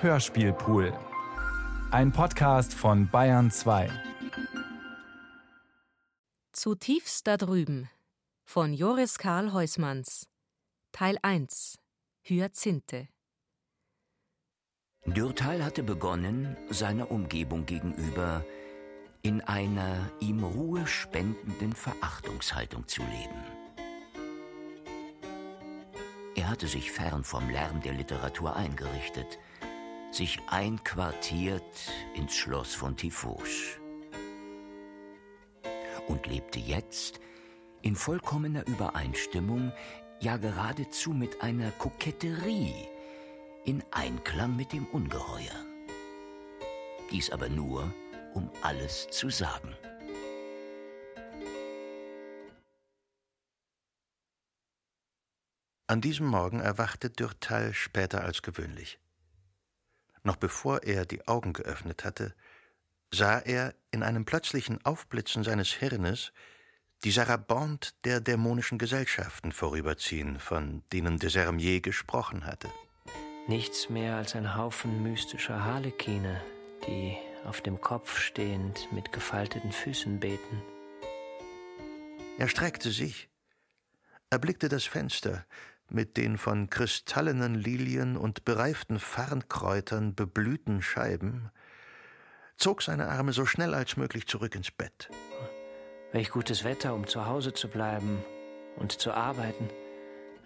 Hörspielpool. Ein Podcast von Bayern 2. Zutiefst da drüben von Joris Karl Heusmanns. Teil 1 Hyazinthe. Dürtal hatte begonnen, seiner Umgebung gegenüber in einer ihm Ruhe spendenden Verachtungshaltung zu leben. Er hatte sich fern vom Lärm der Literatur eingerichtet, sich einquartiert ins Schloss von Tifos und lebte jetzt in vollkommener Übereinstimmung, ja geradezu mit einer Koketterie, in Einklang mit dem Ungeheuer. Dies aber nur, um alles zu sagen. An diesem Morgen erwachte Dürtal später als gewöhnlich. Noch bevor er die Augen geöffnet hatte, sah er in einem plötzlichen Aufblitzen seines Hirnes die Sarabande der dämonischen Gesellschaften vorüberziehen, von denen de Sermier gesprochen hatte. Nichts mehr als ein Haufen mystischer Harlekine, die auf dem Kopf stehend mit gefalteten Füßen beten. Er streckte sich, erblickte das Fenster mit den von kristallenen Lilien und bereiften Farnkräutern beblühten Scheiben, zog seine Arme so schnell als möglich zurück ins Bett. Welch gutes Wetter, um zu Hause zu bleiben und zu arbeiten.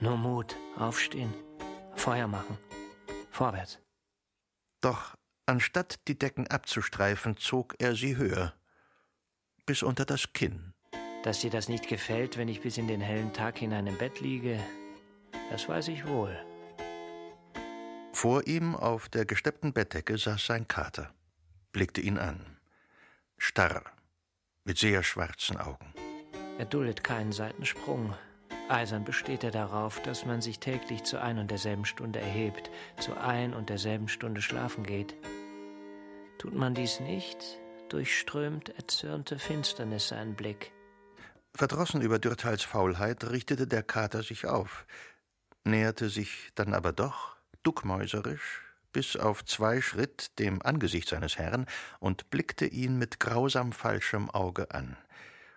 Nur Mut, aufstehen, Feuer machen, vorwärts. Doch anstatt die Decken abzustreifen, zog er sie höher, bis unter das Kinn. Dass dir das nicht gefällt, wenn ich bis in den hellen Tag hinein im Bett liege, das weiß ich wohl. Vor ihm auf der gesteppten Bettdecke saß sein Kater, blickte ihn an, starr, mit sehr schwarzen Augen. Er duldet keinen Seitensprung. Eisern besteht er darauf, dass man sich täglich zu ein und derselben Stunde erhebt, zu ein und derselben Stunde schlafen geht. Tut man dies nicht, durchströmt erzürnte Finsternis seinen Blick. Verdrossen über Dürtals Faulheit richtete der Kater sich auf, näherte sich dann aber doch, duckmäuserisch, bis auf zwei Schritt dem Angesicht seines Herrn und blickte ihn mit grausam falschem Auge an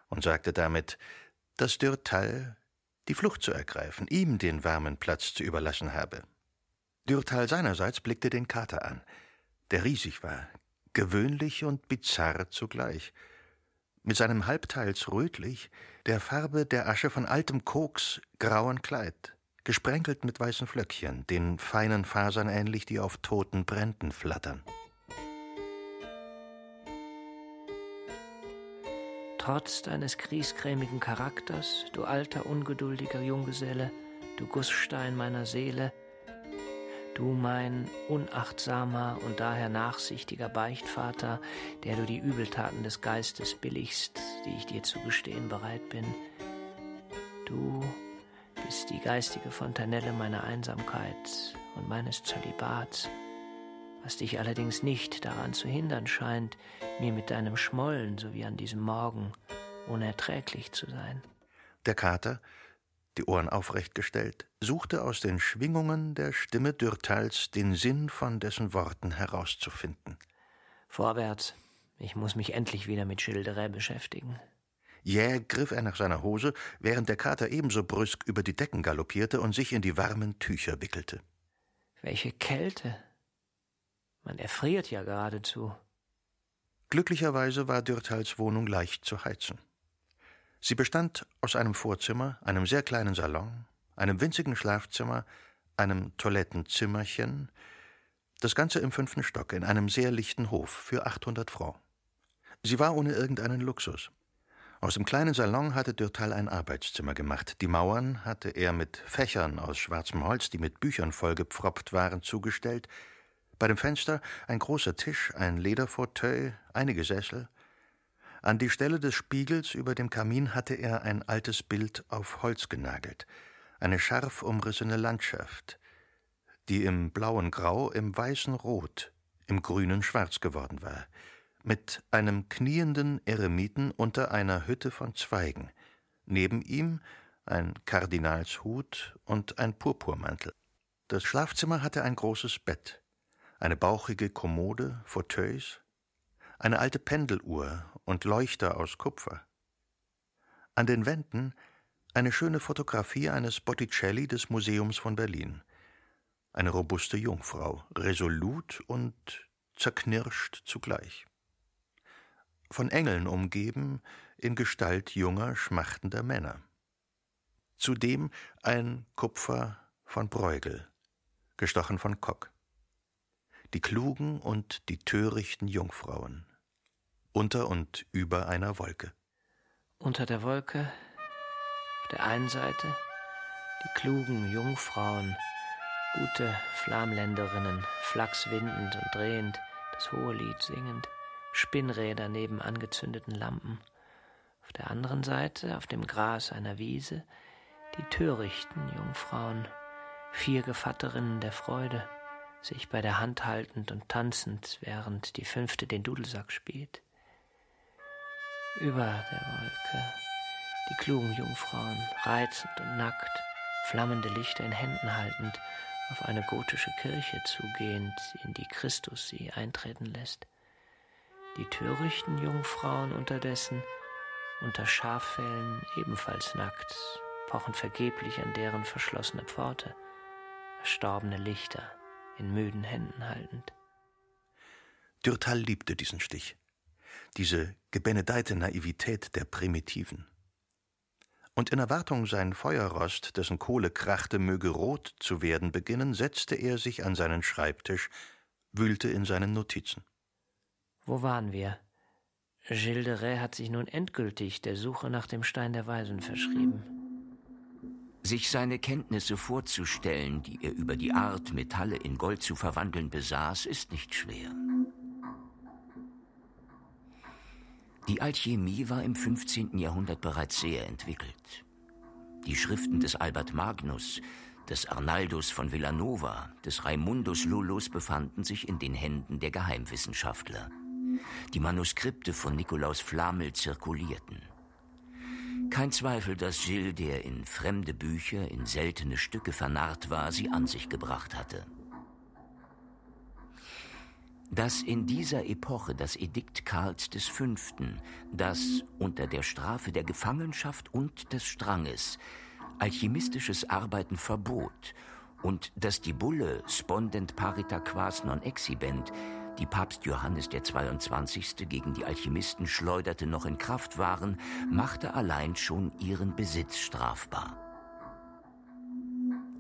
und sagte damit, dass Dürtal die Flucht zu ergreifen, ihm den warmen Platz zu überlassen habe. Dürtal seinerseits blickte den Kater an, der riesig war, gewöhnlich und bizarr zugleich, mit seinem halbteils rötlich, der Farbe der Asche von altem Koks, grauen Kleid, gesprenkelt mit weißen Flöckchen, den feinen Fasern ähnlich, die auf toten Bränden flattern. Trotz deines griesgrämigen Charakters, du alter, ungeduldiger Junggeselle, du Gussstein meiner Seele, du mein unachtsamer und daher nachsichtiger Beichtvater, der du die Übeltaten des Geistes billigst, die ich dir zu gestehen bereit bin, du bist die geistige Fontanelle meiner Einsamkeit und meines Zölibats, was dich allerdings nicht daran zu hindern scheint, mir mit deinem Schmollen, so wie an diesem Morgen, unerträglich zu sein. Der Kater, die Ohren aufrecht gestellt, suchte aus den Schwingungen der Stimme Dürtals den Sinn von dessen Worten herauszufinden. Vorwärts, ich muss mich endlich wieder mit Schilderei beschäftigen. Jäh griff er nach seiner Hose, während der Kater ebenso brüsk über die Decken galoppierte und sich in die warmen Tücher wickelte. Welche Kälte! Man erfriert ja geradezu. Glücklicherweise war Dürtals Wohnung leicht zu heizen. Sie bestand aus einem Vorzimmer, einem sehr kleinen Salon, einem winzigen Schlafzimmer, einem Toilettenzimmerchen, das Ganze im fünften Stock in einem sehr lichten Hof für 800 Francs. Sie war ohne irgendeinen Luxus. Aus dem kleinen Salon hatte Dürtal ein Arbeitszimmer gemacht. Die Mauern hatte er mit Fächern aus schwarzem Holz, die mit Büchern vollgepfropft waren, zugestellt. Bei dem Fenster ein großer Tisch, ein Lederfauteuil, einige Sessel. An die Stelle des Spiegels über dem Kamin hatte er ein altes Bild auf Holz genagelt, eine scharf umrissene Landschaft, die im blauen Grau, im weißen Rot, im grünen Schwarz geworden war mit einem knienden Eremiten unter einer Hütte von Zweigen, neben ihm ein Kardinalshut und ein Purpurmantel. Das Schlafzimmer hatte ein großes Bett. eine bauchige Kommode, Fauteuils, eine alte Pendeluhr und Leuchter aus Kupfer. An den Wänden eine schöne Fotografie eines Botticelli des Museums von Berlin. Eine robuste Jungfrau, resolut und zerknirscht zugleich. Von Engeln umgeben, in Gestalt junger, schmachtender Männer. Zudem ein Kupfer von Bruegel, gestochen von Kock. Die klugen und die törichten Jungfrauen. Unter und über einer Wolke. Unter der Wolke, auf der einen Seite, die klugen Jungfrauen, gute Flamländerinnen, flachswindend und drehend, das hohe Lied singend, Spinnräder neben angezündeten Lampen. Auf der anderen Seite, auf dem Gras einer Wiese, die törichten Jungfrauen, vier Gevatterinnen der Freude, sich bei der Hand haltend und tanzend, während die fünfte den Dudelsack spielt. Über der Wolke die klugen Jungfrauen, reizend und nackt, flammende Lichter in Händen haltend, auf eine gotische Kirche zugehend, in die Christus sie eintreten lässt. Die törichten Jungfrauen unterdessen, unter Schaffellen ebenfalls nackt, pochen vergeblich an deren verschlossene Pforte, erstorbene Lichter in müden Händen haltend. Dürtal liebte diesen Stich, diese gebenedeite Naivität der Primitiven. Und in Erwartung, sein Feuerrost, dessen Kohle krachte, möge rot zu werden beginnen, setzte er sich an seinen Schreibtisch, wühlte in seinen Notizen. Wo waren wir? Gilles de Rais hat sich nun endgültig der Suche nach dem Stein der Weisen verschrieben. Sich seine Kenntnisse vorzustellen, die er über die Art, Metalle in Gold zu verwandeln besaß, ist nicht schwer. Die Alchemie war im 15. Jahrhundert bereits sehr entwickelt. Die Schriften des Albert Magnus, des Arnaldus von Villanova, des Raimundus Lullus befanden sich in den Händen der Geheimwissenschaftler. Die Manuskripte von Nikolaus Flamel zirkulierten. Kein Zweifel, dass Gilles, der in fremde Bücher, in seltene Stücke vernarrt war, sie an sich gebracht hatte. Dass in dieser Epoche das Edikt Karls V., das unter der Strafe der Gefangenschaft und des Stranges alchemistisches Arbeiten verbot und dass die Bulle Spondent parita quas non exhibent die Papst Johannes der 22. gegen die Alchemisten schleuderte, noch in Kraft waren, machte allein schon ihren Besitz strafbar.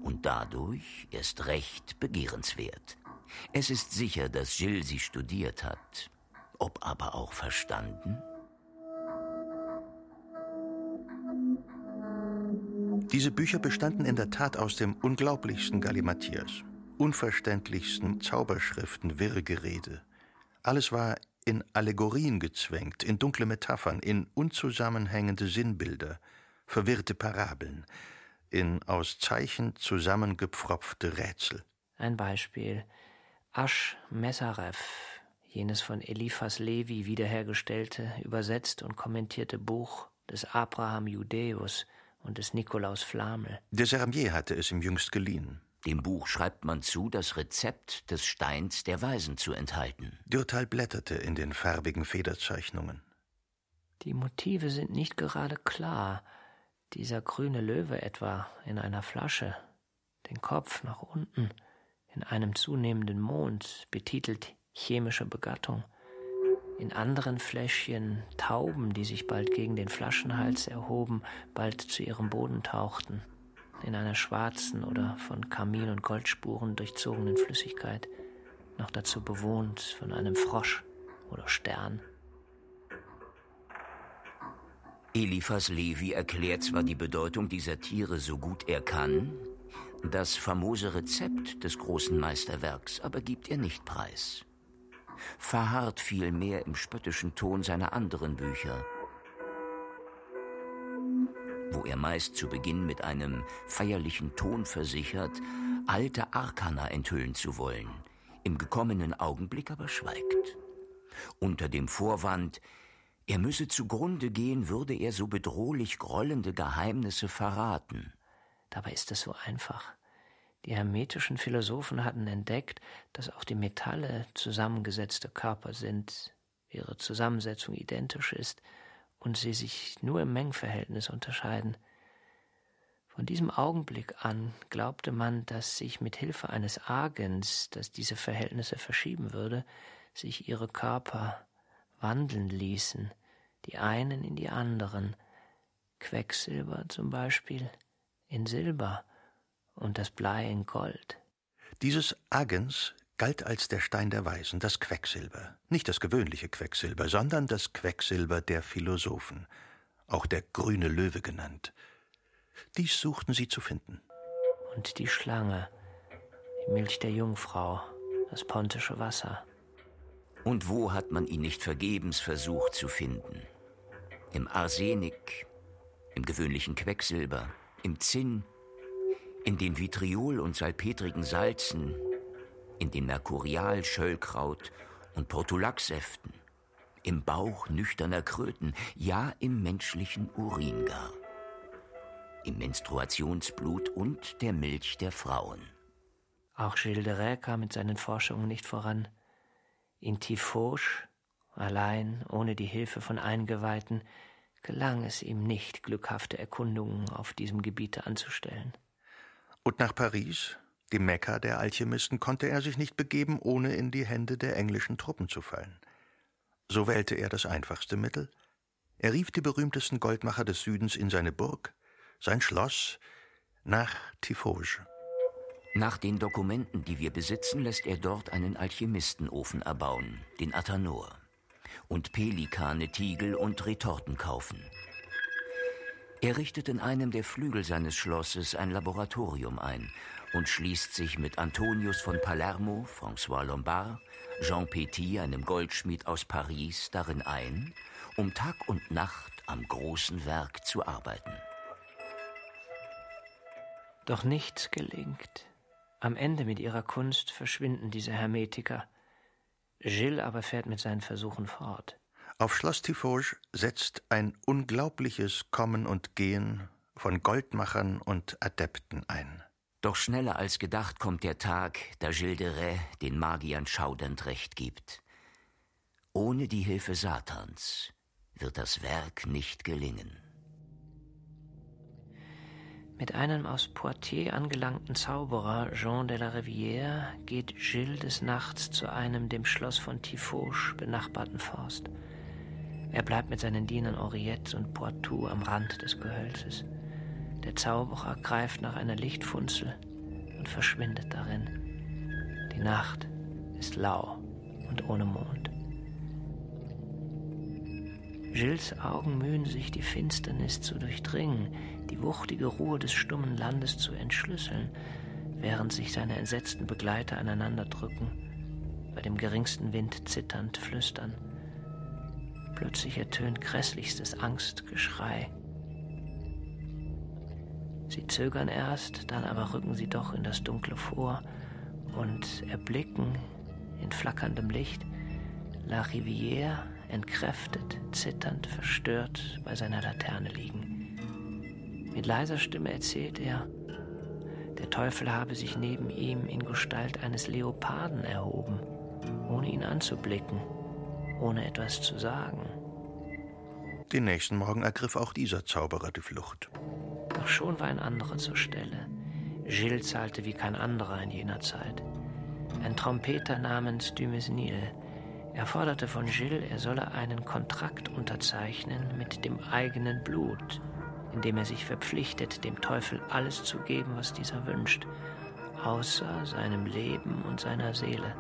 Und dadurch erst recht begehrenswert. Es ist sicher, dass Gilles sie studiert hat. Ob aber auch verstanden? Diese Bücher bestanden in der Tat aus dem unglaublichsten Gallimatias unverständlichsten Zauberschriften, Wirrgerede. Alles war in Allegorien gezwängt, in dunkle Metaphern, in unzusammenhängende Sinnbilder, verwirrte Parabeln, in aus Zeichen zusammengepfropfte Rätsel. Ein Beispiel. Asch Mesaref, jenes von Eliphas Levi wiederhergestellte, übersetzt und kommentierte Buch des Abraham Judäus und des Nikolaus Flamel. Der Sermier hatte es ihm jüngst geliehen. Dem Buch schreibt man zu, das Rezept des Steins der Weisen zu enthalten. Dürtal blätterte in den farbigen Federzeichnungen. Die Motive sind nicht gerade klar. Dieser grüne Löwe etwa in einer Flasche, den Kopf nach unten, in einem zunehmenden Mond, betitelt chemische Begattung. In anderen Fläschchen Tauben, die sich bald gegen den Flaschenhals erhoben, bald zu ihrem Boden tauchten in einer schwarzen oder von Kamin und Goldspuren durchzogenen Flüssigkeit, noch dazu bewohnt von einem Frosch oder Stern. Eliphas Levi erklärt zwar die Bedeutung dieser Tiere so gut er kann, das famose Rezept des großen Meisterwerks aber gibt er nicht preis. Verharrt vielmehr im spöttischen Ton seiner anderen Bücher, wo er meist zu Beginn mit einem feierlichen Ton versichert, alte Arkana enthüllen zu wollen, im gekommenen Augenblick aber schweigt. Unter dem Vorwand, er müsse zugrunde gehen, würde er so bedrohlich grollende Geheimnisse verraten. Dabei ist es so einfach. Die hermetischen Philosophen hatten entdeckt, dass auch die Metalle zusammengesetzte Körper sind, ihre Zusammensetzung identisch ist und sie sich nur im Mengenverhältnis unterscheiden. Von diesem Augenblick an glaubte man, dass sich mit Hilfe eines Agens, das diese Verhältnisse verschieben würde, sich ihre Körper wandeln ließen, die einen in die anderen, Quecksilber zum Beispiel in Silber und das Blei in Gold. Dieses Agens galt als der Stein der Weisen, das Quecksilber. Nicht das gewöhnliche Quecksilber, sondern das Quecksilber der Philosophen, auch der grüne Löwe genannt. Dies suchten sie zu finden. Und die Schlange, die Milch der Jungfrau, das pontische Wasser. Und wo hat man ihn nicht vergebens versucht zu finden? Im Arsenik, im gewöhnlichen Quecksilber, im Zinn, in den Vitriol und salpetrigen Salzen, in den Merkurial, Schöllkraut und Portulaxsäften, im Bauch nüchterner Kröten, ja im menschlichen Urin gar, im Menstruationsblut und der Milch der Frauen. Auch Gilles de Rais kam mit seinen Forschungen nicht voran. In Tifauge, allein, ohne die Hilfe von Eingeweihten, gelang es ihm nicht, glückhafte Erkundungen auf diesem Gebiete anzustellen. Und nach Paris, Mekka der Alchemisten, konnte er sich nicht begeben, ohne in die Hände der englischen Truppen zu fallen. So wählte er das einfachste Mittel. Er rief die berühmtesten Goldmacher des Südens in seine Burg, sein Schloss, nach Tifauge. Nach den Dokumenten, die wir besitzen, lässt er dort einen Alchemistenofen erbauen, den Athanor und Pelikane, Tiegel und Retorten kaufen. Er richtet in einem der Flügel seines Schlosses ein Laboratorium ein und schließt sich mit Antonius von Palermo, François Lombard, Jean Petit, einem Goldschmied aus Paris, darin ein, um Tag und Nacht am großen Werk zu arbeiten. Doch nichts gelingt. Am Ende mit ihrer Kunst verschwinden diese Hermetiker. Gilles aber fährt mit seinen Versuchen fort. Auf Schloss Tifauge setzt ein unglaubliches Kommen und Gehen von Goldmachern und Adepten ein. Doch schneller als gedacht kommt der Tag, da Gilles de Rais den Magiern schaudernd Recht gibt. Ohne die Hilfe Satans wird das Werk nicht gelingen. Mit einem aus Poitiers angelangten Zauberer, Jean de la Rivière, geht Gilles des Nachts zu einem dem Schloss von Tifauge benachbarten Forst. Er bleibt mit seinen Dienern Henriette und Poitou am Rand des Gehölzes. Der Zauberer greift nach einer Lichtfunzel und verschwindet darin. Die Nacht ist lau und ohne Mond. Gilles Augen mühen sich, die Finsternis zu durchdringen, die wuchtige Ruhe des stummen Landes zu entschlüsseln, während sich seine entsetzten Begleiter aneinander drücken, bei dem geringsten Wind zitternd flüstern. Plötzlich ertönt grässlichstes Angstgeschrei. Sie zögern erst, dann aber rücken sie doch in das Dunkle vor und erblicken in flackerndem Licht La Rivière entkräftet, zitternd, verstört bei seiner Laterne liegen. Mit leiser Stimme erzählt er, der Teufel habe sich neben ihm in Gestalt eines Leoparden erhoben, ohne ihn anzublicken, ohne etwas zu sagen. Den nächsten Morgen ergriff auch dieser Zauberer die Flucht. Doch schon war ein anderer zur Stelle. Gilles zahlte wie kein anderer in jener Zeit. Ein Trompeter namens Dumesnil er forderte von Gilles, er solle einen Kontrakt unterzeichnen mit dem eigenen Blut, indem er sich verpflichtet, dem Teufel alles zu geben, was dieser wünscht, außer seinem Leben und seiner Seele.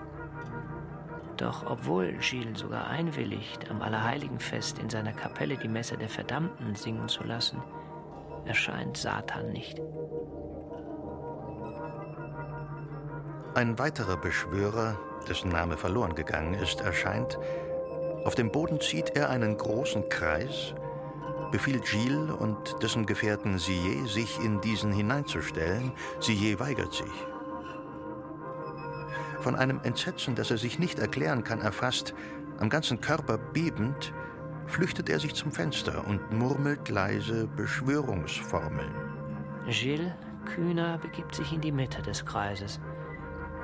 Doch obwohl Gilles sogar einwilligt, am Allerheiligenfest in seiner Kapelle die Messe der Verdammten singen zu lassen, erscheint Satan nicht. Ein weiterer Beschwörer, dessen Name verloren gegangen ist, erscheint. Auf dem Boden zieht er einen großen Kreis, befiehlt Gilles und dessen Gefährten Sillet, sich in diesen hineinzustellen. Sillet weigert sich. Von einem Entsetzen, das er sich nicht erklären kann, erfasst, am ganzen Körper bebend, flüchtet er sich zum Fenster und murmelt leise Beschwörungsformeln. Gilles Kühner begibt sich in die Mitte des Kreises.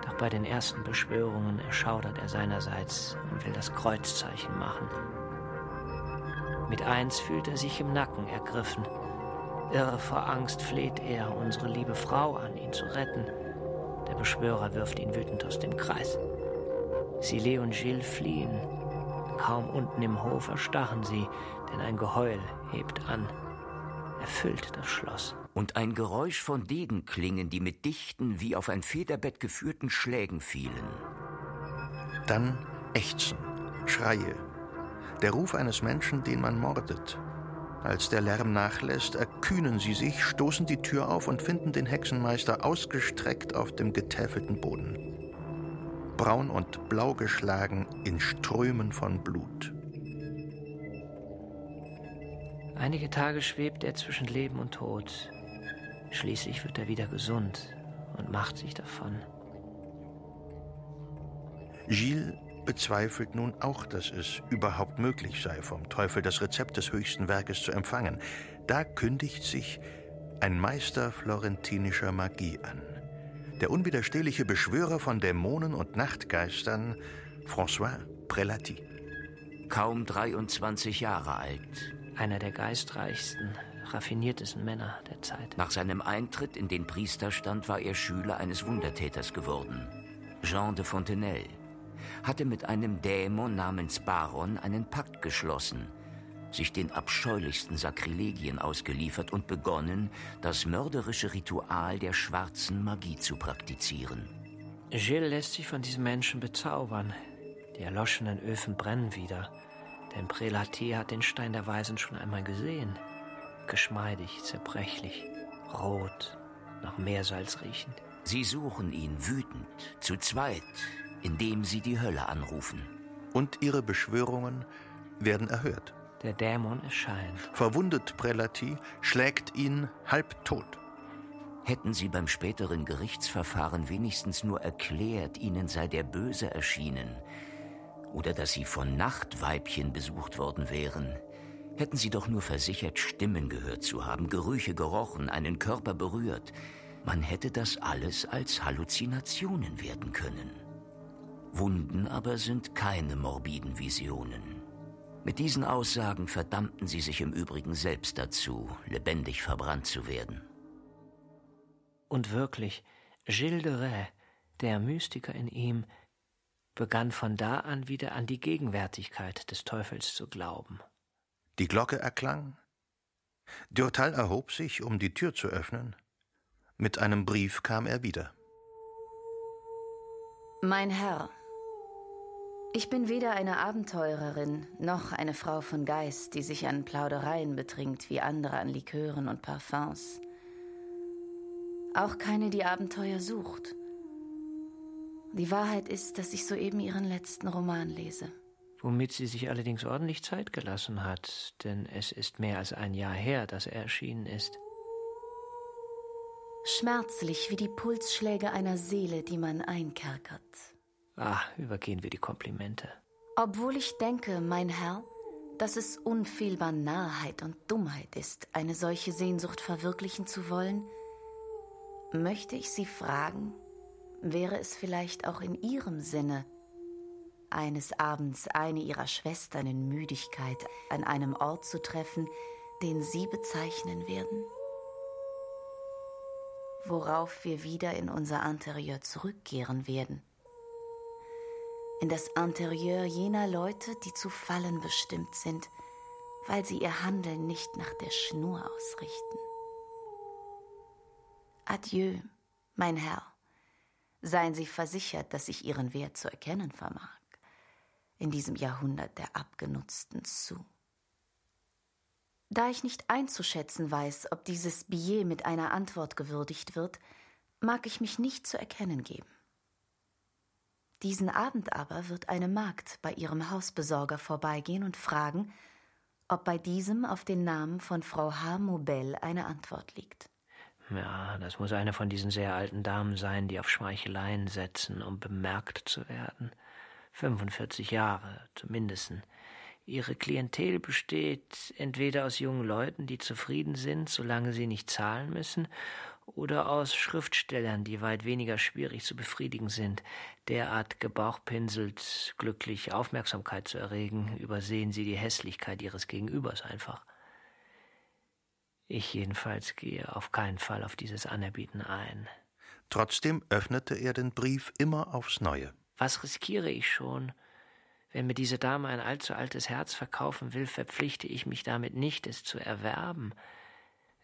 Doch bei den ersten Beschwörungen erschaudert er seinerseits und will das Kreuzzeichen machen. Mit eins fühlt er sich im Nacken ergriffen. Irre vor Angst fleht er unsere liebe Frau an, ihn zu retten. Der Beschwörer wirft ihn wütend aus dem Kreis. Silet und Gilles fliehen. Kaum unten im Hof erstachen sie, denn ein Geheul hebt an, erfüllt das Schloss. Und ein Geräusch von Degenklingen, die mit dichten, wie auf ein Federbett geführten Schlägen fielen. Dann Ächzen, Schreie, der Ruf eines Menschen, den man mordet. Als der Lärm nachlässt, erkühnen sie sich, stoßen die Tür auf und finden den Hexenmeister ausgestreckt auf dem getäfelten Boden braun und blau geschlagen in Strömen von Blut. Einige Tage schwebt er zwischen Leben und Tod. Schließlich wird er wieder gesund und macht sich davon. Gilles bezweifelt nun auch, dass es überhaupt möglich sei, vom Teufel das Rezept des höchsten Werkes zu empfangen. Da kündigt sich ein Meister florentinischer Magie an der unwiderstehliche Beschwörer von Dämonen und Nachtgeistern, François Prelati. Kaum 23 Jahre alt. Einer der geistreichsten, raffiniertesten Männer der Zeit. Nach seinem Eintritt in den Priesterstand war er Schüler eines Wundertäters geworden, Jean de Fontenelle. Hatte mit einem Dämon namens Baron einen Pakt geschlossen – sich den abscheulichsten Sakrilegien ausgeliefert und begonnen, das mörderische Ritual der schwarzen Magie zu praktizieren. Gilles lässt sich von diesem Menschen bezaubern. Die erloschenen Öfen brennen wieder. Denn Prelatier hat den Stein der Weisen schon einmal gesehen. Geschmeidig, zerbrechlich, rot, nach Meersalz riechend. Sie suchen ihn wütend, zu zweit, indem sie die Hölle anrufen. Und ihre Beschwörungen werden erhört. Der Dämon erscheint. Verwundet Prelati, schlägt ihn halbtot. Hätten sie beim späteren Gerichtsverfahren wenigstens nur erklärt, ihnen sei der Böse erschienen, oder dass sie von Nachtweibchen besucht worden wären, hätten sie doch nur versichert, Stimmen gehört zu haben, Gerüche gerochen, einen Körper berührt, man hätte das alles als Halluzinationen werden können. Wunden aber sind keine morbiden Visionen. Mit diesen Aussagen verdammten sie sich im Übrigen selbst dazu, lebendig verbrannt zu werden. Und wirklich, Gilles de Rais, der Mystiker in ihm, begann von da an wieder an die Gegenwärtigkeit des Teufels zu glauben. Die Glocke erklang. Durtal erhob sich, um die Tür zu öffnen. Mit einem Brief kam er wieder. Mein Herr, ich bin weder eine Abenteurerin noch eine Frau von Geist, die sich an Plaudereien betrinkt wie andere an Likören und Parfums. Auch keine, die Abenteuer sucht. Die Wahrheit ist, dass ich soeben ihren letzten Roman lese. Womit sie sich allerdings ordentlich Zeit gelassen hat, denn es ist mehr als ein Jahr her, dass er erschienen ist. Schmerzlich wie die Pulsschläge einer Seele, die man einkerkert. Ah, übergehen wir die Komplimente. Obwohl ich denke, mein Herr, dass es unfehlbar Narrheit und Dummheit ist, eine solche Sehnsucht verwirklichen zu wollen, möchte ich Sie fragen, wäre es vielleicht auch in Ihrem Sinne, eines Abends eine Ihrer Schwestern in Müdigkeit an einem Ort zu treffen, den Sie bezeichnen werden? Worauf wir wieder in unser Interieur zurückkehren werden in das Interieur jener Leute, die zu fallen bestimmt sind, weil sie ihr Handeln nicht nach der Schnur ausrichten. Adieu, mein Herr. Seien Sie versichert, dass ich Ihren Wert zu erkennen vermag, in diesem Jahrhundert der abgenutzten Zu. Da ich nicht einzuschätzen weiß, ob dieses Billet mit einer Antwort gewürdigt wird, mag ich mich nicht zu erkennen geben. Diesen Abend aber wird eine Magd bei ihrem Hausbesorger vorbeigehen und fragen, ob bei diesem auf den Namen von Frau H. Mobel eine Antwort liegt. Ja, das muss eine von diesen sehr alten Damen sein, die auf Schmeicheleien setzen, um bemerkt zu werden. 45 Jahre, zumindest. Ihre Klientel besteht entweder aus jungen Leuten, die zufrieden sind, solange sie nicht zahlen müssen, oder aus Schriftstellern, die weit weniger schwierig zu befriedigen sind. Derart gebauchpinselt, glücklich Aufmerksamkeit zu erregen, übersehen sie die Hässlichkeit ihres Gegenübers einfach. Ich jedenfalls gehe auf keinen Fall auf dieses Anerbieten ein. Trotzdem öffnete er den Brief immer aufs Neue. Was riskiere ich schon? Wenn mir diese Dame ein allzu altes Herz verkaufen will, verpflichte ich mich damit nicht, es zu erwerben.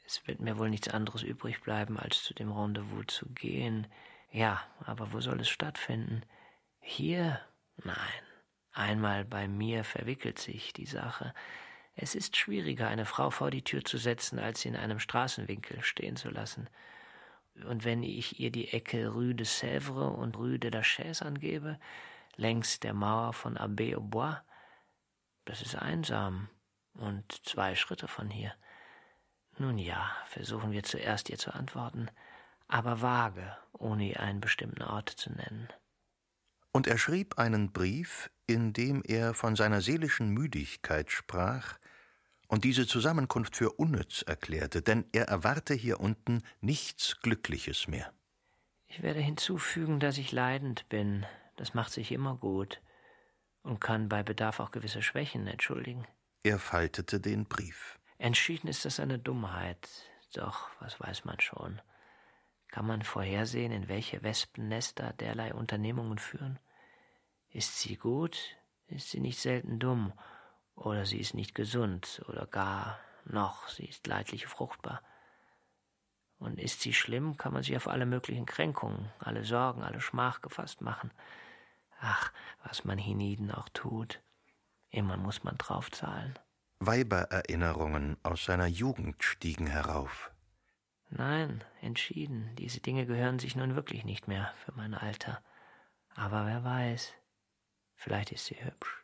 Es wird mir wohl nichts anderes übrig bleiben, als zu dem Rendezvous zu gehen. Ja, aber wo soll es stattfinden? Hier? Nein. Einmal bei mir verwickelt sich die Sache. Es ist schwieriger, eine Frau vor die Tür zu setzen, als sie in einem Straßenwinkel stehen zu lassen. Und wenn ich ihr die Ecke Rue de Sèvres und Rue de la Chaise angebe, längs der Mauer von Abbé au Bois, das ist einsam und zwei Schritte von hier. Nun ja, versuchen wir zuerst ihr zu antworten, aber vage, ohne ihr einen bestimmten Ort zu nennen. Und er schrieb einen Brief, in dem er von seiner seelischen Müdigkeit sprach und diese Zusammenkunft für unnütz erklärte, denn er erwarte hier unten nichts Glückliches mehr. Ich werde hinzufügen, dass ich leidend bin, das macht sich immer gut und kann bei Bedarf auch gewisse Schwächen entschuldigen. Er faltete den Brief. Entschieden ist das eine Dummheit. Doch, was weiß man schon? Kann man vorhersehen, in welche Wespennester derlei Unternehmungen führen? Ist sie gut, ist sie nicht selten dumm, oder sie ist nicht gesund, oder gar noch, sie ist leidlich fruchtbar. Und ist sie schlimm, kann man sich auf alle möglichen Kränkungen, alle Sorgen, alle Schmach gefasst machen. Ach, was man hienieden auch tut, immer muss man draufzahlen. Weibererinnerungen aus seiner Jugend stiegen herauf. Nein, entschieden, diese Dinge gehören sich nun wirklich nicht mehr für mein Alter. Aber wer weiß, vielleicht ist sie hübsch.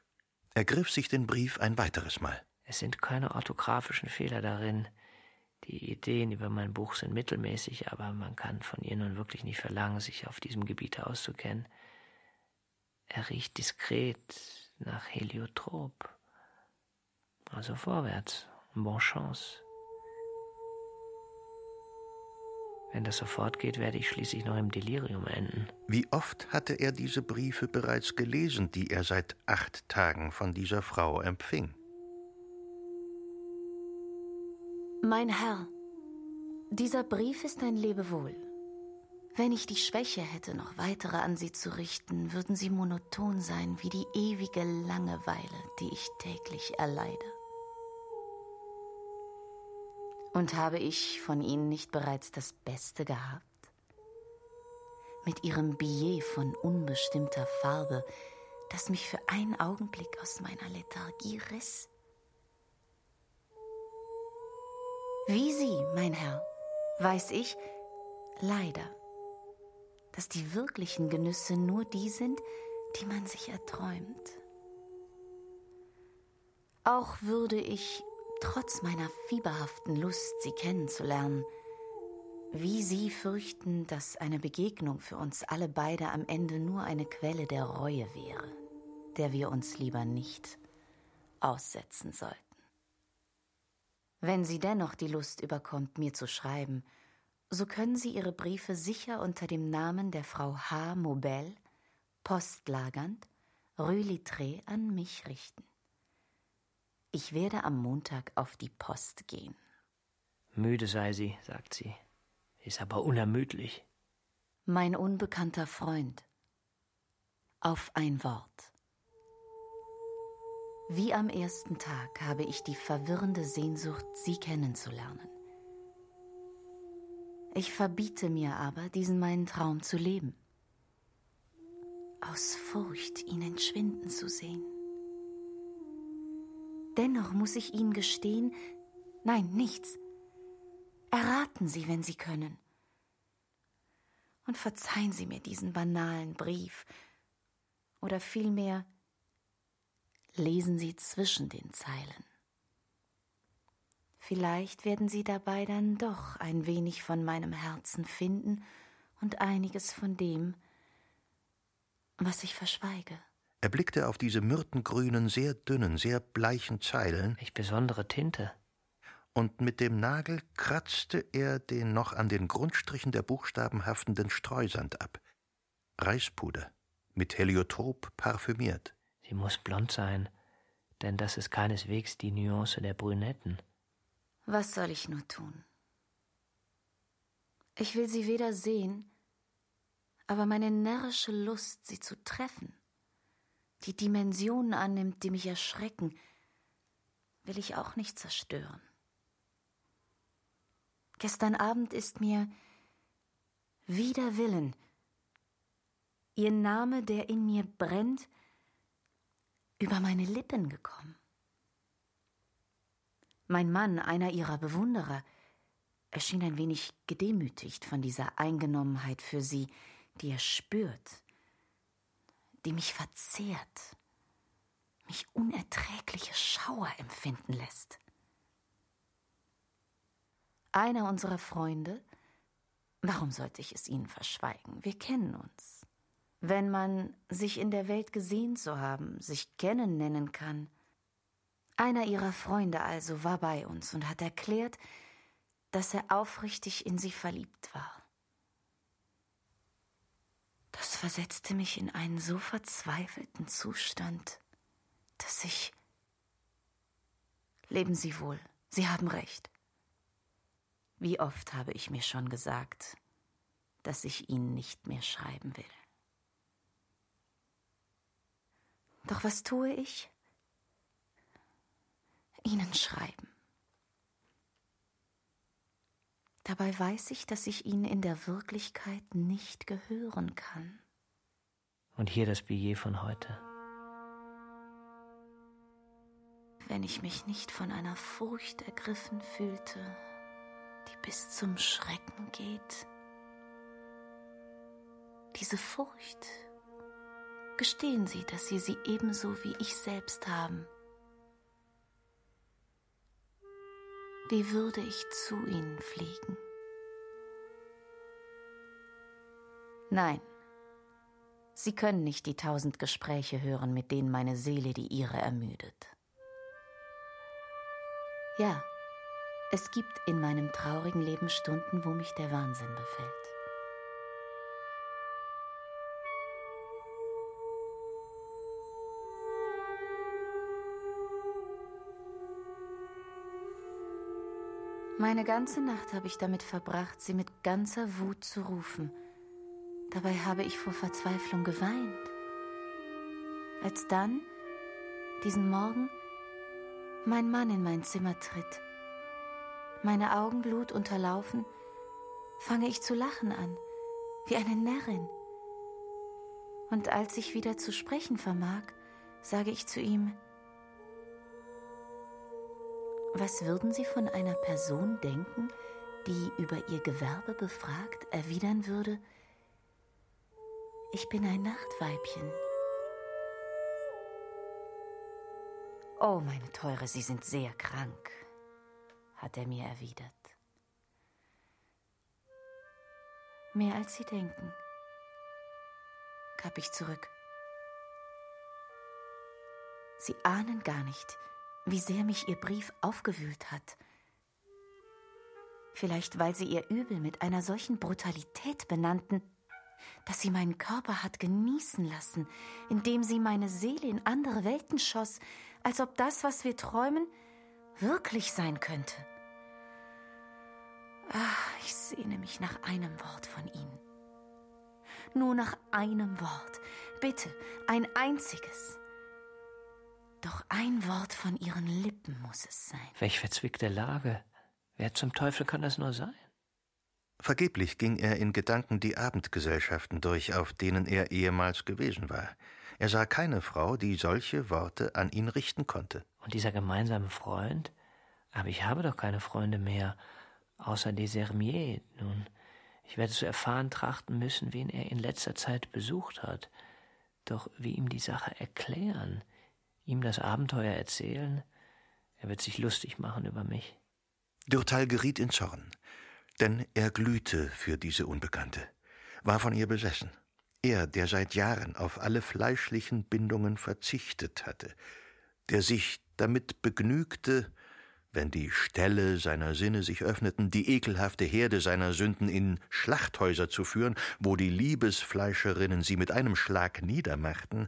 Er griff sich den Brief ein weiteres Mal. Es sind keine orthografischen Fehler darin. Die Ideen über mein Buch sind mittelmäßig, aber man kann von ihr nun wirklich nicht verlangen, sich auf diesem Gebiet auszukennen. Er riecht diskret nach Heliotrop. Also vorwärts, bon chance. Wenn das so fortgeht, werde ich schließlich noch im Delirium enden. Wie oft hatte er diese Briefe bereits gelesen, die er seit acht Tagen von dieser Frau empfing? Mein Herr, dieser Brief ist ein Lebewohl. Wenn ich die Schwäche hätte, noch weitere an Sie zu richten, würden sie monoton sein wie die ewige Langeweile, die ich täglich erleide. Und habe ich von Ihnen nicht bereits das Beste gehabt? Mit Ihrem Billet von unbestimmter Farbe, das mich für einen Augenblick aus meiner Lethargie riss? Wie Sie, mein Herr, weiß ich, leider, dass die wirklichen Genüsse nur die sind, die man sich erträumt. Auch würde ich trotz meiner fieberhaften Lust, sie kennenzulernen, wie Sie fürchten, dass eine Begegnung für uns alle beide am Ende nur eine Quelle der Reue wäre, der wir uns lieber nicht aussetzen sollten. Wenn Sie dennoch die Lust überkommt, mir zu schreiben, so können Sie Ihre Briefe sicher unter dem Namen der Frau H. Mobel, postlagernd, Rue Littré an mich richten. Ich werde am Montag auf die Post gehen. Müde sei sie, sagt sie, ist aber unermüdlich. Mein unbekannter Freund. Auf ein Wort. Wie am ersten Tag habe ich die verwirrende Sehnsucht, Sie kennenzulernen. Ich verbiete mir aber, diesen meinen Traum zu leben. Aus Furcht, ihn entschwinden zu sehen. Dennoch muss ich Ihnen gestehen, nein, nichts. Erraten Sie, wenn Sie können. Und verzeihen Sie mir diesen banalen Brief. Oder vielmehr, lesen Sie zwischen den Zeilen. Vielleicht werden Sie dabei dann doch ein wenig von meinem Herzen finden und einiges von dem, was ich verschweige. Er blickte auf diese myrtengrünen, sehr dünnen, sehr bleichen Zeilen. Welch besondere Tinte. und mit dem Nagel kratzte er den noch an den Grundstrichen der Buchstaben haftenden Streusand ab. Reispuder, mit Heliotrop parfümiert. Sie muss blond sein, denn das ist keineswegs die Nuance der Brünetten. Was soll ich nur tun? Ich will sie weder sehen, aber meine närrische Lust, sie zu treffen, die Dimensionen annimmt, die mich erschrecken, will ich auch nicht zerstören. Gestern Abend ist mir wider Willen ihr Name, der in mir brennt, über meine Lippen gekommen. Mein Mann, einer ihrer Bewunderer, erschien ein wenig gedemütigt von dieser Eingenommenheit für sie, die er spürt, die mich verzehrt, mich unerträgliche Schauer empfinden lässt. Einer unserer Freunde, warum sollte ich es Ihnen verschweigen? Wir kennen uns. Wenn man sich in der Welt gesehen zu haben, sich kennen nennen kann. Einer ihrer Freunde also war bei uns und hat erklärt, dass er aufrichtig in sie verliebt war. Das versetzte mich in einen so verzweifelten Zustand, dass ich. Leben Sie wohl, Sie haben recht. Wie oft habe ich mir schon gesagt, dass ich Ihnen nicht mehr schreiben will. Doch was tue ich? Ihnen schreiben. Dabei weiß ich, dass ich Ihnen in der Wirklichkeit nicht gehören kann. Und hier das Billet von heute. Wenn ich mich nicht von einer Furcht ergriffen fühlte, die bis zum Schrecken geht. Diese Furcht, gestehen Sie, dass Sie sie ebenso wie ich selbst haben. Wie würde ich zu Ihnen fliegen? Nein, Sie können nicht die tausend Gespräche hören, mit denen meine Seele die Ihre ermüdet. Ja, es gibt in meinem traurigen Leben Stunden, wo mich der Wahnsinn befällt. Meine ganze Nacht habe ich damit verbracht, sie mit ganzer Wut zu rufen. Dabei habe ich vor Verzweiflung geweint. Als dann, diesen Morgen, mein Mann in mein Zimmer tritt meine Augen blutunterlaufen, fange ich zu lachen an, wie eine Närrin. Und als ich wieder zu sprechen vermag, sage ich zu ihm, was würden Sie von einer Person denken, die über ihr Gewerbe befragt erwidern würde, ich bin ein Nachtweibchen. Oh, meine Teure, Sie sind sehr krank hat er mir erwidert. Mehr als Sie denken, gab ich zurück. Sie ahnen gar nicht, wie sehr mich Ihr Brief aufgewühlt hat. Vielleicht weil Sie Ihr Übel mit einer solchen Brutalität benannten, dass sie meinen Körper hat genießen lassen, indem sie meine Seele in andere Welten schoss, als ob das, was wir träumen, wirklich sein könnte. Ach, ich sehne mich nach einem Wort von Ihnen. Nur nach einem Wort. Bitte, ein einziges. Doch ein Wort von Ihren Lippen muss es sein. Welch verzwickte Lage. Wer zum Teufel kann das nur sein? Vergeblich ging er in Gedanken die Abendgesellschaften durch, auf denen er ehemals gewesen war. Er sah keine Frau, die solche Worte an ihn richten konnte. Und dieser gemeinsame Freund? Aber ich habe doch keine Freunde mehr außer Desermier. Nun, ich werde zu erfahren trachten müssen, wen er in letzter Zeit besucht hat. Doch wie ihm die Sache erklären, ihm das Abenteuer erzählen, er wird sich lustig machen über mich. Durtal geriet in Zorn, denn er glühte für diese Unbekannte, war von ihr besessen. Er, der seit Jahren auf alle fleischlichen Bindungen verzichtet hatte, der sich damit begnügte, wenn die Ställe seiner Sinne sich öffneten, die ekelhafte Herde seiner Sünden in Schlachthäuser zu führen, wo die Liebesfleischerinnen sie mit einem Schlag niedermachten,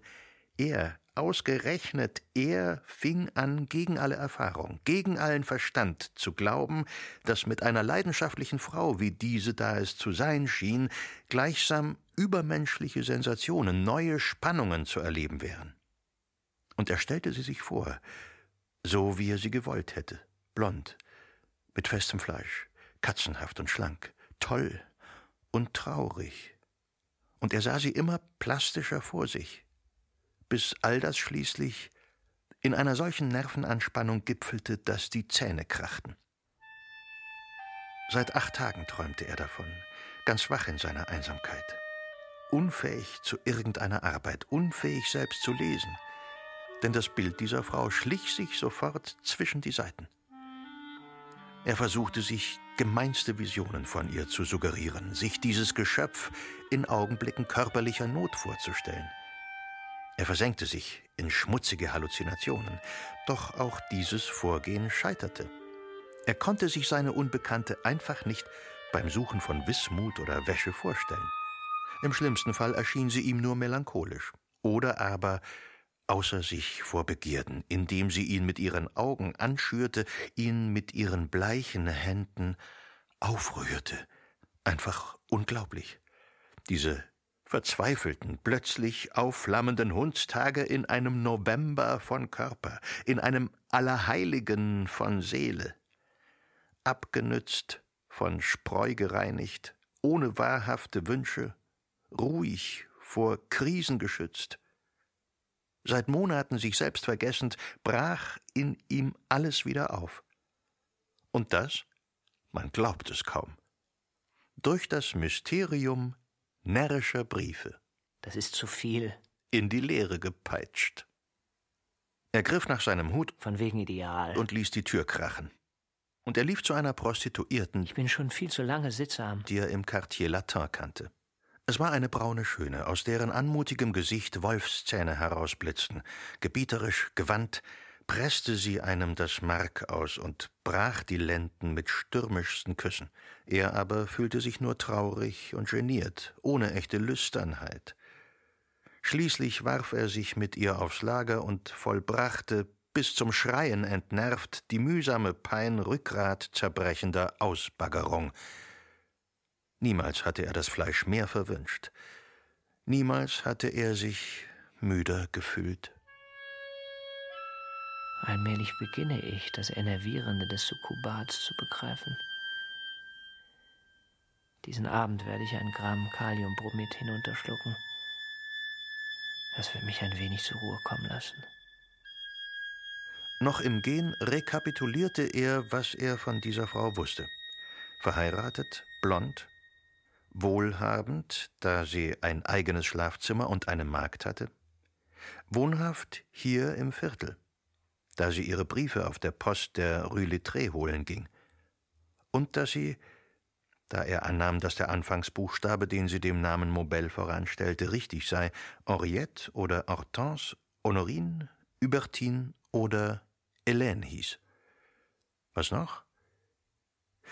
er, ausgerechnet er, fing an, gegen alle Erfahrung, gegen allen Verstand zu glauben, dass mit einer leidenschaftlichen Frau, wie diese da es zu sein schien, gleichsam übermenschliche Sensationen, neue Spannungen zu erleben wären. Und er stellte sie sich vor, so wie er sie gewollt hätte blond, mit festem Fleisch, katzenhaft und schlank, toll und traurig. Und er sah sie immer plastischer vor sich, bis all das schließlich in einer solchen Nervenanspannung gipfelte, dass die Zähne krachten. Seit acht Tagen träumte er davon, ganz wach in seiner Einsamkeit, unfähig zu irgendeiner Arbeit, unfähig selbst zu lesen, denn das Bild dieser Frau schlich sich sofort zwischen die Seiten. Er versuchte sich gemeinste Visionen von ihr zu suggerieren, sich dieses Geschöpf in Augenblicken körperlicher Not vorzustellen. Er versenkte sich in schmutzige Halluzinationen, doch auch dieses Vorgehen scheiterte. Er konnte sich seine Unbekannte einfach nicht beim Suchen von Wismut oder Wäsche vorstellen. Im schlimmsten Fall erschien sie ihm nur melancholisch oder aber außer sich vor Begierden, indem sie ihn mit ihren Augen anschürte, ihn mit ihren bleichen Händen aufrührte. Einfach unglaublich. Diese verzweifelten, plötzlich aufflammenden Hundstage in einem November von Körper, in einem Allerheiligen von Seele. Abgenützt, von Spreu gereinigt, ohne wahrhafte Wünsche, ruhig, vor Krisen geschützt, seit Monaten sich selbst vergessend, brach in ihm alles wieder auf. Und das, man glaubt es kaum, durch das Mysterium närrischer Briefe. Das ist zu viel. In die Leere gepeitscht. Er griff nach seinem Hut. Von wegen Ideal. Und ließ die Tür krachen. Und er lief zu einer Prostituierten. Ich bin schon viel zu lange sittsam. Die er im Quartier Latin kannte. Es war eine braune Schöne, aus deren anmutigem Gesicht Wolfszähne herausblitzten. Gebieterisch, gewandt, presste sie einem das Mark aus und brach die Lenden mit stürmischsten Küssen. Er aber fühlte sich nur traurig und geniert, ohne echte Lüsternheit. Schließlich warf er sich mit ihr aufs Lager und vollbrachte, bis zum Schreien entnervt, die mühsame Pein Rückgrat zerbrechender Ausbaggerung, Niemals hatte er das Fleisch mehr verwünscht. Niemals hatte er sich müder gefühlt. Allmählich beginne ich, das Enervierende des Sukkubats zu begreifen. Diesen Abend werde ich ein Gramm Kaliumbromid hinunterschlucken. Das wird mich ein wenig zur Ruhe kommen lassen. Noch im Gehen rekapitulierte er, was er von dieser Frau wusste. Verheiratet, blond, wohlhabend, da sie ein eigenes Schlafzimmer und eine Magd hatte, wohnhaft hier im Viertel, da sie ihre Briefe auf der Post der Rue Littré holen ging, und dass sie, da er annahm, dass der Anfangsbuchstabe, den sie dem Namen Mobel voranstellte, richtig sei, Henriette oder Hortense, Honorine, Hubertine oder Hélène hieß. Was noch?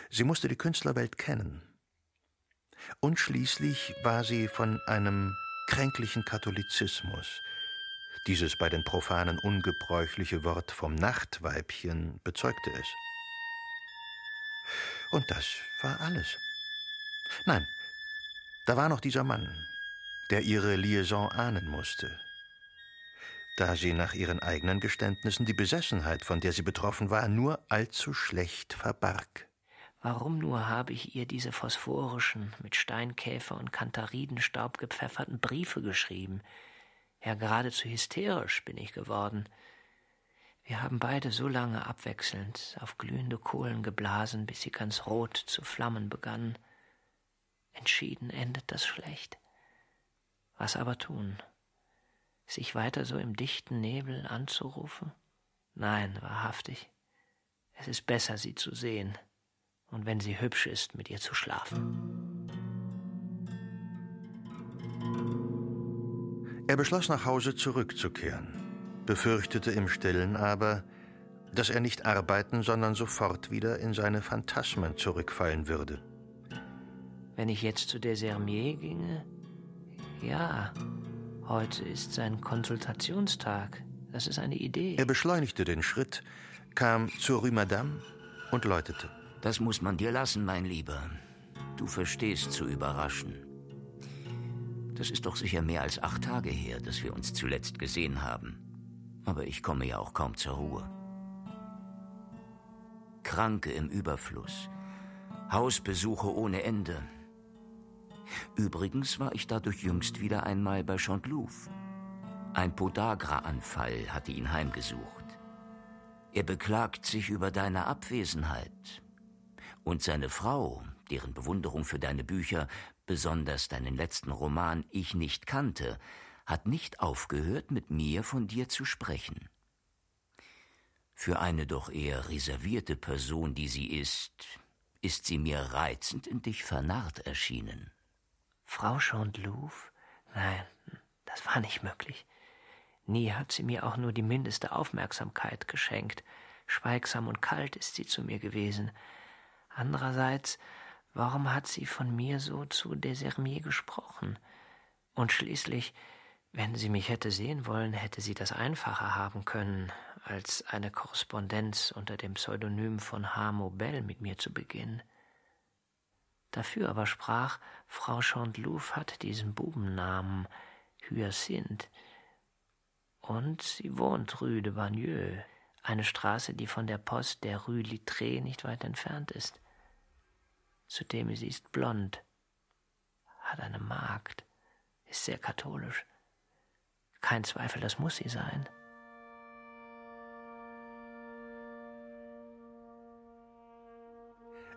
Sie musste die Künstlerwelt kennen, und schließlich war sie von einem kränklichen Katholizismus, dieses bei den Profanen ungebräuchliche Wort vom Nachtweibchen bezeugte es. Und das war alles. Nein, da war noch dieser Mann, der ihre Liaison ahnen musste, da sie nach ihren eigenen Geständnissen die Besessenheit, von der sie betroffen war, nur allzu schlecht verbarg. Warum nur habe ich ihr diese phosphorischen, mit Steinkäfer und Kantharidenstaub gepfefferten Briefe geschrieben? Ja, geradezu hysterisch bin ich geworden. Wir haben beide so lange abwechselnd auf glühende Kohlen geblasen, bis sie ganz rot zu flammen begannen. Entschieden endet das schlecht. Was aber tun? Sich weiter so im dichten Nebel anzurufen? Nein, wahrhaftig. Es ist besser, sie zu sehen und wenn sie hübsch ist, mit ihr zu schlafen. Er beschloss nach Hause zurückzukehren, befürchtete im stillen aber, dass er nicht arbeiten, sondern sofort wieder in seine Phantasmen zurückfallen würde. Wenn ich jetzt zu Desermier ginge? Ja, heute ist sein Konsultationstag. Das ist eine Idee. Er beschleunigte den Schritt, kam zur Rue Madame und läutete. Das muss man dir lassen, mein Lieber. Du verstehst zu überraschen. Das ist doch sicher mehr als acht Tage her, dass wir uns zuletzt gesehen haben. Aber ich komme ja auch kaum zur Ruhe. Kranke im Überfluss, Hausbesuche ohne Ende. Übrigens war ich dadurch jüngst wieder einmal bei Chantelouve. Ein Podagra-Anfall hatte ihn heimgesucht. Er beklagt sich über deine Abwesenheit. Und seine Frau, deren Bewunderung für deine Bücher, besonders deinen letzten Roman, ich nicht kannte, hat nicht aufgehört, mit mir von dir zu sprechen. Für eine doch eher reservierte Person, die sie ist, ist sie mir reizend in dich vernarrt erschienen. Frau Chantelouve? Nein, das war nicht möglich. Nie hat sie mir auch nur die mindeste Aufmerksamkeit geschenkt. Schweigsam und kalt ist sie zu mir gewesen. Andererseits, warum hat sie von mir so zu Desermier gesprochen? Und schließlich, wenn sie mich hätte sehen wollen, hätte sie das einfacher haben können, als eine Korrespondenz unter dem Pseudonym von H. Mobel mit mir zu beginnen. Dafür aber sprach, Frau Chantelouve hat diesen Bubennamen Hyacinth, und sie wohnt Rue de Bagneux, eine Straße, die von der Post der Rue Littré nicht weit entfernt ist. Zudem sie ist blond, hat eine Magd, ist sehr katholisch. Kein Zweifel, das muss sie sein.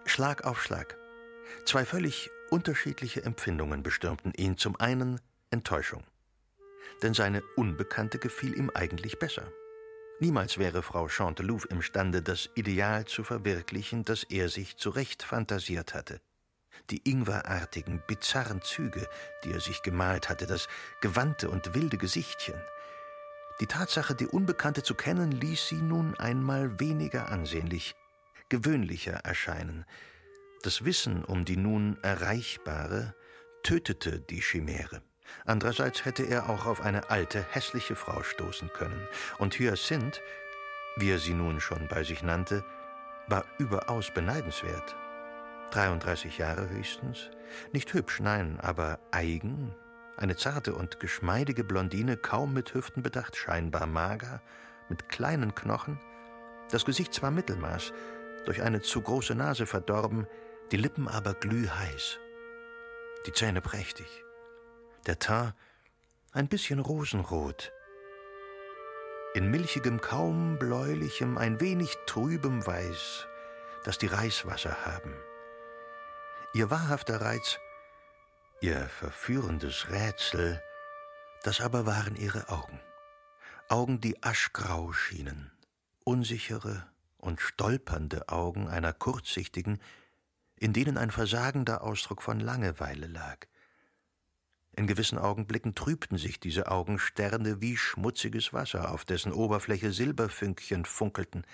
Schlag auf Schlag. Zwei völlig unterschiedliche Empfindungen bestürmten ihn. Zum einen Enttäuschung denn seine Unbekannte gefiel ihm eigentlich besser. Niemals wäre Frau Chantelouve imstande, das Ideal zu verwirklichen, das er sich zurecht fantasiert hatte. Die ingwerartigen, bizarren Züge, die er sich gemalt hatte, das gewandte und wilde Gesichtchen. Die Tatsache, die Unbekannte zu kennen, ließ sie nun einmal weniger ansehnlich, gewöhnlicher erscheinen. Das Wissen um die nun Erreichbare tötete die Chimäre. Andererseits hätte er auch auf eine alte, hässliche Frau stoßen können. Und Hyacinth, wie er sie nun schon bei sich nannte, war überaus beneidenswert. 33 Jahre höchstens, nicht hübsch, nein, aber eigen, eine zarte und geschmeidige Blondine, kaum mit Hüften bedacht, scheinbar mager, mit kleinen Knochen, das Gesicht zwar Mittelmaß, durch eine zu große Nase verdorben, die Lippen aber glühheiß, die Zähne prächtig der Teint ein bisschen rosenrot. In milchigem, kaum bläulichem, ein wenig trübem Weiß, das die Reiswasser haben. Ihr wahrhafter Reiz, ihr verführendes Rätsel, das aber waren ihre Augen. Augen, die aschgrau schienen, unsichere und stolpernde Augen einer kurzsichtigen, in denen ein versagender Ausdruck von Langeweile lag. In gewissen Augenblicken trübten sich diese Augensterne wie schmutziges Wasser, auf dessen Oberfläche Silberfünkchen funkelten.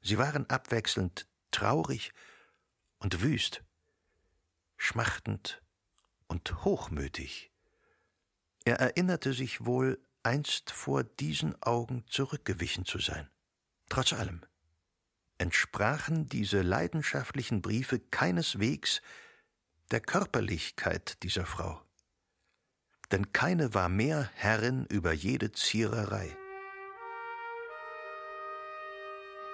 Sie waren abwechselnd traurig und wüst, schmachtend und hochmütig. Er erinnerte sich wohl, einst vor diesen Augen zurückgewichen zu sein. Trotz allem entsprachen diese leidenschaftlichen Briefe keineswegs der Körperlichkeit dieser Frau denn keine war mehr Herrin über jede Ziererei.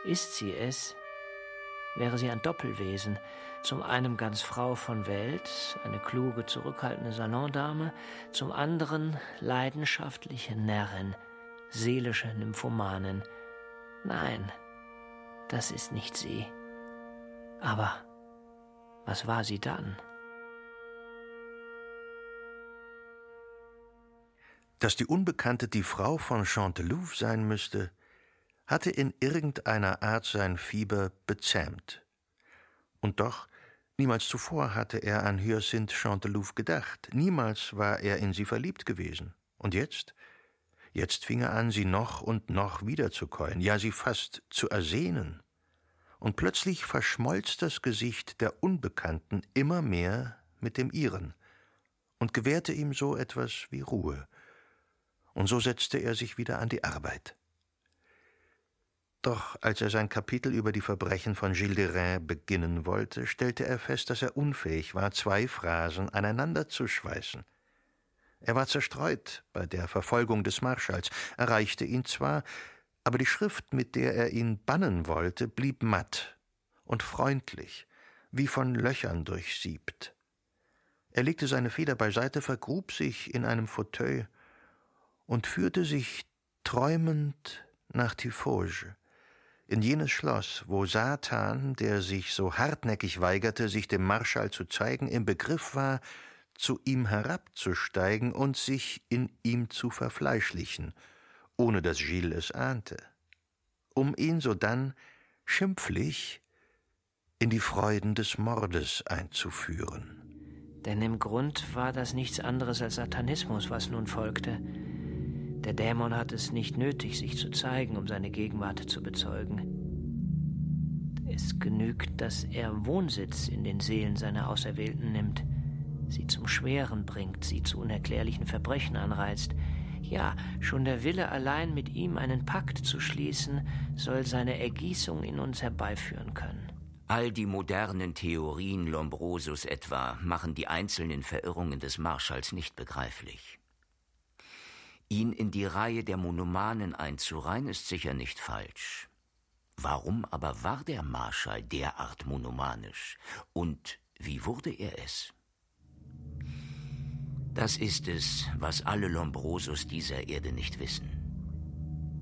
Ist sie es, wäre sie ein Doppelwesen, zum einen ganz Frau von Welt, eine kluge, zurückhaltende Salondame, zum anderen leidenschaftliche Närrin, seelische Nymphomanin. Nein, das ist nicht sie. Aber was war sie dann? Dass die Unbekannte die Frau von Chantelouve sein müsste, hatte in irgendeiner Art sein Fieber bezähmt. Und doch, niemals zuvor hatte er an Hyacinthe Chantelouve gedacht, niemals war er in sie verliebt gewesen. Und jetzt? Jetzt fing er an, sie noch und noch wiederzukäuen, ja sie fast zu ersehnen. Und plötzlich verschmolz das Gesicht der Unbekannten immer mehr mit dem ihren und gewährte ihm so etwas wie Ruhe. Und so setzte er sich wieder an die Arbeit. Doch als er sein Kapitel über die Verbrechen von Gilles de Reims beginnen wollte, stellte er fest, dass er unfähig war, zwei Phrasen aneinander zu schweißen. Er war zerstreut bei der Verfolgung des Marschalls, erreichte ihn zwar, aber die Schrift, mit der er ihn bannen wollte, blieb matt und freundlich, wie von Löchern durchsiebt. Er legte seine Feder beiseite, vergrub sich in einem Fauteuil und führte sich träumend nach Tifauge, in jenes Schloss, wo Satan, der sich so hartnäckig weigerte, sich dem Marschall zu zeigen, im Begriff war, zu ihm herabzusteigen und sich in ihm zu verfleischlichen, ohne dass Gilles es ahnte, um ihn sodann schimpflich in die Freuden des Mordes einzuführen. Denn im Grund war das nichts anderes als Satanismus, was nun folgte. Der Dämon hat es nicht nötig, sich zu zeigen, um seine Gegenwart zu bezeugen. Es genügt, dass er Wohnsitz in den Seelen seiner Auserwählten nimmt sie zum Schweren bringt, sie zu unerklärlichen Verbrechen anreizt. Ja, schon der Wille allein mit ihm einen Pakt zu schließen, soll seine Ergießung in uns herbeiführen können. All die modernen Theorien Lombrosos etwa machen die einzelnen Verirrungen des Marschalls nicht begreiflich. Ihn in die Reihe der Monomanen einzureihen, ist sicher nicht falsch. Warum aber war der Marschall derart monomanisch? Und wie wurde er es? Das ist es, was alle Lombrosos dieser Erde nicht wissen.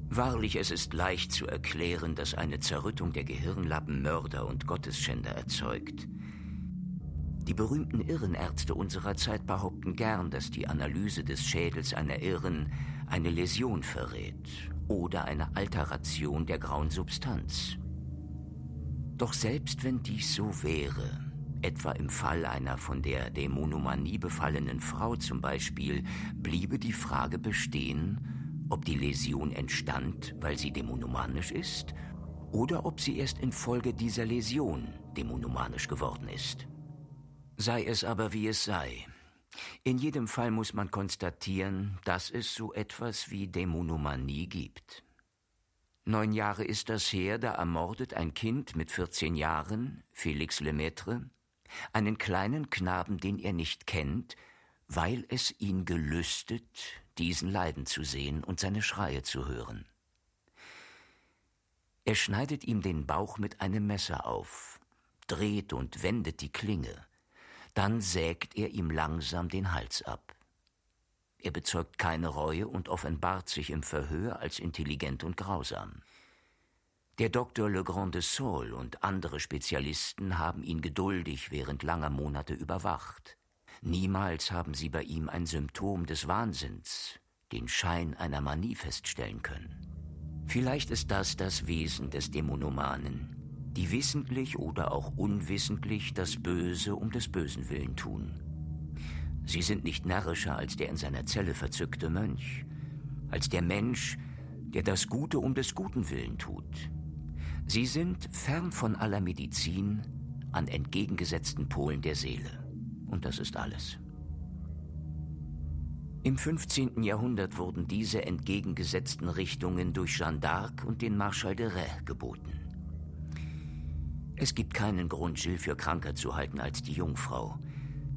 Wahrlich, es ist leicht zu erklären, dass eine Zerrüttung der Gehirnlappen Mörder und Gottesschänder erzeugt. Die berühmten Irrenärzte unserer Zeit behaupten gern, dass die Analyse des Schädels einer Irren eine Läsion verrät oder eine Alteration der grauen Substanz. Doch selbst wenn dies so wäre, Etwa im Fall einer von der Dämonomanie befallenen Frau zum Beispiel bliebe die Frage bestehen, ob die Läsion entstand, weil sie dämonomanisch ist, oder ob sie erst infolge dieser Läsion dämonomanisch geworden ist. Sei es aber wie es sei. In jedem Fall muss man konstatieren, dass es so etwas wie Dämonomanie gibt. Neun Jahre ist das her, da ermordet ein Kind mit 14 Jahren, Felix Lemaitre, einen kleinen Knaben, den er nicht kennt, weil es ihn gelüstet, diesen leiden zu sehen und seine Schreie zu hören. Er schneidet ihm den Bauch mit einem Messer auf, dreht und wendet die Klinge, dann sägt er ihm langsam den Hals ab. Er bezeugt keine Reue und offenbart sich im Verhör als intelligent und grausam. Der Dr. Legrand de Saul und andere Spezialisten haben ihn geduldig während langer Monate überwacht. Niemals haben sie bei ihm ein Symptom des Wahnsinns, den Schein einer Manie feststellen können. Vielleicht ist das das Wesen des Dämonomanen, die wissentlich oder auch unwissentlich das Böse um des Bösen willen tun. Sie sind nicht närrischer als der in seiner Zelle verzückte Mönch, als der Mensch, der das Gute um des Guten willen tut, Sie sind fern von aller Medizin an entgegengesetzten Polen der Seele. Und das ist alles. Im 15. Jahrhundert wurden diese entgegengesetzten Richtungen durch Jeanne d'Arc und den Marschall de Rais geboten. Es gibt keinen Grund, Gilles für kranker zu halten als die Jungfrau,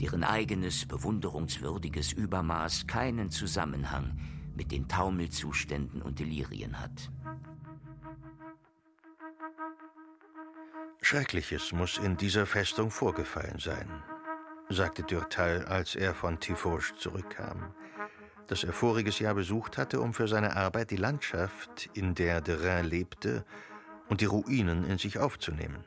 deren eigenes bewunderungswürdiges Übermaß keinen Zusammenhang mit den Taumelzuständen und Delirien hat. Schreckliches muss in dieser Festung vorgefallen sein, sagte Dürtal, als er von Tifauge zurückkam, das er voriges Jahr besucht hatte, um für seine Arbeit die Landschaft, in der de Rhin lebte, und die Ruinen in sich aufzunehmen.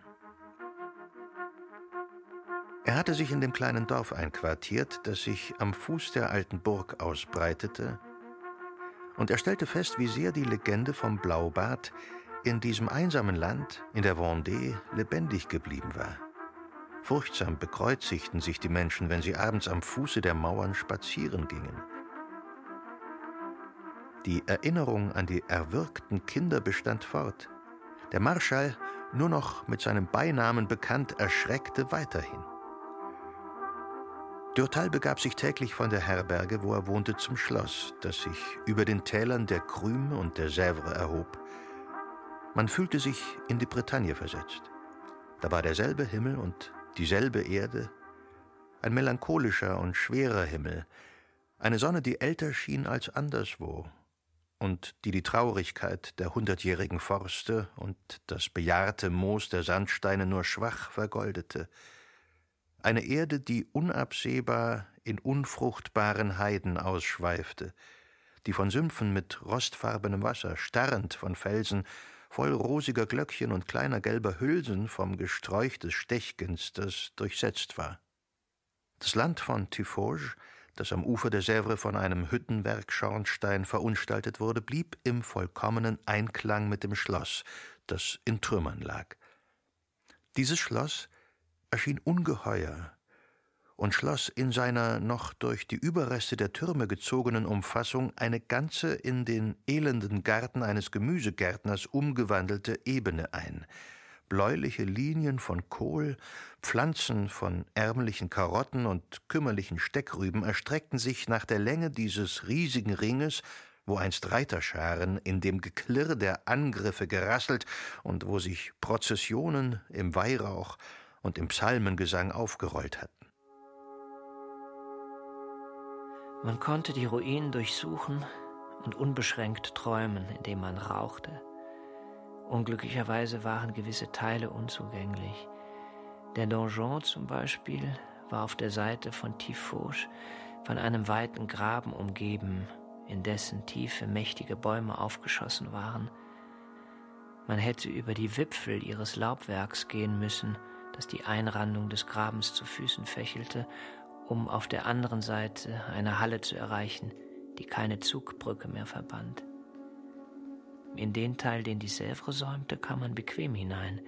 Er hatte sich in dem kleinen Dorf einquartiert, das sich am Fuß der alten Burg ausbreitete, und er stellte fest, wie sehr die Legende vom Blaubart in diesem einsamen Land, in der Vendée, lebendig geblieben war. Furchtsam bekreuzigten sich die Menschen, wenn sie abends am Fuße der Mauern spazieren gingen. Die Erinnerung an die erwürgten Kinder bestand fort. Der Marschall, nur noch mit seinem Beinamen bekannt, erschreckte weiterhin. Dürtal begab sich täglich von der Herberge, wo er wohnte, zum Schloss, das sich über den Tälern der Krüme und der Sèvre erhob. Man fühlte sich in die Bretagne versetzt. Da war derselbe Himmel und dieselbe Erde, ein melancholischer und schwerer Himmel, eine Sonne, die älter schien als anderswo und die die Traurigkeit der hundertjährigen Forste und das bejahrte Moos der Sandsteine nur schwach vergoldete, eine Erde, die unabsehbar in unfruchtbaren Heiden ausschweifte, die von Sümpfen mit rostfarbenem Wasser, starrend von Felsen, voll rosiger Glöckchen und kleiner gelber Hülsen vom Gesträuch des Stechginsters durchsetzt war. Das Land von Tifauge, das am Ufer der Sèvre von einem Hüttenwerkschornstein verunstaltet wurde, blieb im vollkommenen Einklang mit dem Schloss, das in Trümmern lag. Dieses Schloss erschien ungeheuer und schloss in seiner noch durch die Überreste der Türme gezogenen Umfassung eine ganze in den elenden Garten eines Gemüsegärtners umgewandelte Ebene ein, bläuliche Linien von Kohl, Pflanzen von ärmlichen Karotten und kümmerlichen Steckrüben erstreckten sich nach der Länge dieses riesigen Ringes, wo einst Reiterscharen in dem Geklirr der Angriffe gerasselt und wo sich Prozessionen im Weihrauch und im Psalmengesang aufgerollt hatten. Man konnte die Ruinen durchsuchen und unbeschränkt träumen, indem man rauchte. Unglücklicherweise waren gewisse Teile unzugänglich. Der Donjon zum Beispiel war auf der Seite von Tifauge von einem weiten Graben umgeben, in dessen Tiefe mächtige Bäume aufgeschossen waren. Man hätte über die Wipfel ihres Laubwerks gehen müssen, das die Einrandung des Grabens zu Füßen fächelte, um auf der anderen Seite eine Halle zu erreichen, die keine Zugbrücke mehr verband. In den Teil, den die Sèvre säumte, kam man bequem hinein.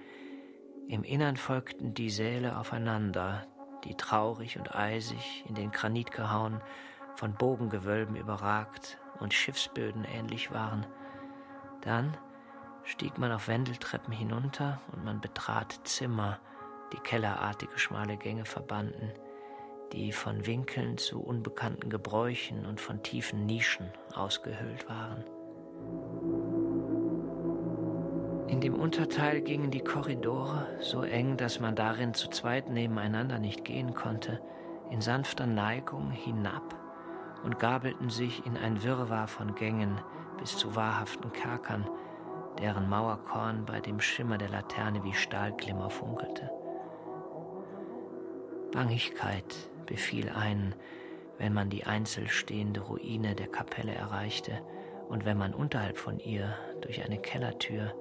Im Innern folgten die Säle aufeinander, die traurig und eisig in den Granit gehauen, von Bogengewölben überragt und Schiffsböden ähnlich waren. Dann stieg man auf Wendeltreppen hinunter und man betrat Zimmer, die kellerartige schmale Gänge verbanden, die von Winkeln zu unbekannten Gebräuchen und von tiefen Nischen ausgehöhlt waren. In dem Unterteil gingen die Korridore so eng, dass man darin zu zweit nebeneinander nicht gehen konnte, in sanfter Neigung hinab und gabelten sich in ein Wirrwarr von Gängen bis zu wahrhaften Kerkern, deren Mauerkorn bei dem Schimmer der Laterne wie Stahlglimmer funkelte. Bangigkeit befiel einen, wenn man die einzeln stehende Ruine der Kapelle erreichte und wenn man unterhalb von ihr durch eine Kellertür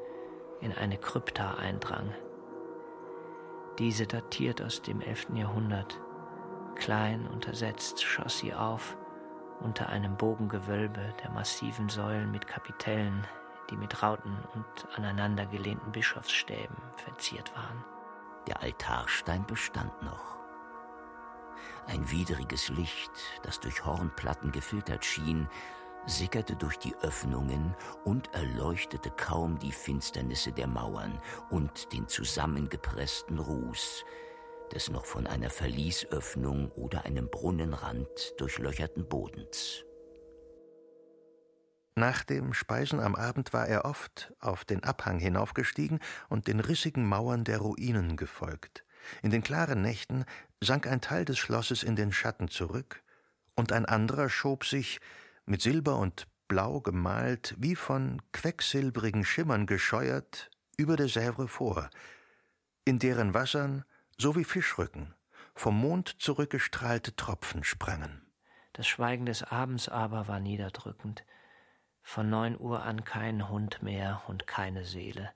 in eine Krypta eindrang. Diese datiert aus dem 11. Jahrhundert. Klein untersetzt schoss sie auf unter einem Bogengewölbe der massiven Säulen mit Kapitellen, die mit Rauten und aneinandergelehnten Bischofsstäben verziert waren. Der Altarstein bestand noch. Ein widriges Licht, das durch Hornplatten gefiltert schien, sickerte durch die Öffnungen und erleuchtete kaum die Finsternisse der Mauern und den zusammengepressten Ruß des noch von einer Verliesöffnung oder einem Brunnenrand durchlöcherten Bodens. Nach dem Speisen am Abend war er oft auf den Abhang hinaufgestiegen und den rissigen Mauern der Ruinen gefolgt. In den klaren Nächten sank ein Teil des Schlosses in den Schatten zurück, und ein anderer schob sich, mit Silber und Blau gemalt, wie von quecksilbrigen Schimmern gescheuert, über der Sèvre vor, in deren Wassern, so wie Fischrücken, vom Mond zurückgestrahlte Tropfen sprangen. Das Schweigen des Abends aber war niederdrückend. Von neun Uhr an kein Hund mehr und keine Seele.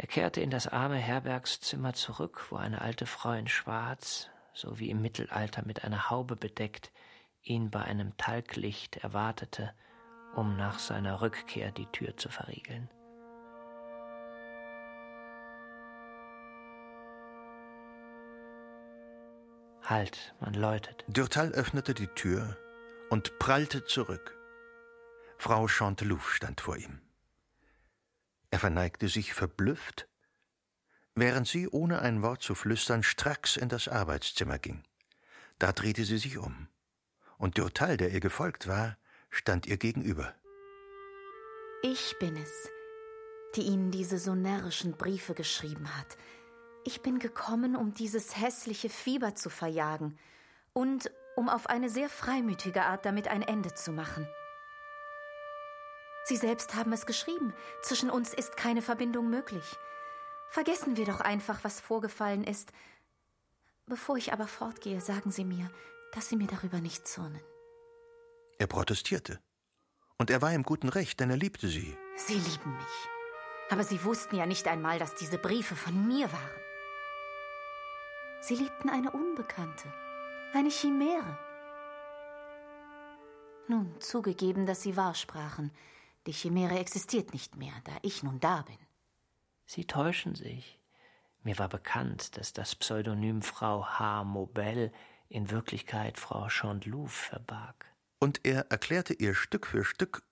Er kehrte in das arme Herbergszimmer zurück, wo eine alte Frau in Schwarz, so wie im Mittelalter mit einer Haube bedeckt, ihn bei einem Talglicht erwartete, um nach seiner Rückkehr die Tür zu verriegeln. Halt, man läutet. Dürtal öffnete die Tür und prallte zurück. Frau Chantelouf stand vor ihm. Er verneigte sich verblüfft, während sie, ohne ein Wort zu flüstern, stracks in das Arbeitszimmer ging. Da drehte sie sich um, und Durtal, der ihr gefolgt war, stand ihr gegenüber. Ich bin es, die Ihnen diese so närrischen Briefe geschrieben hat. Ich bin gekommen, um dieses hässliche Fieber zu verjagen und um auf eine sehr freimütige Art damit ein Ende zu machen. Sie selbst haben es geschrieben. Zwischen uns ist keine Verbindung möglich. Vergessen wir doch einfach, was vorgefallen ist. Bevor ich aber fortgehe, sagen Sie mir, dass Sie mir darüber nicht zürnen. Er protestierte. Und er war im guten Recht, denn er liebte sie. Sie lieben mich. Aber Sie wussten ja nicht einmal, dass diese Briefe von mir waren. Sie liebten eine Unbekannte, eine Chimäre. Nun, zugegeben, dass Sie wahr sprachen. Die Chimäre existiert nicht mehr, da ich nun da bin. Sie täuschen sich. Mir war bekannt, dass das Pseudonym Frau H. Mobel in Wirklichkeit Frau Chanteloup verbarg. Und er erklärte ihr Stück für Stück,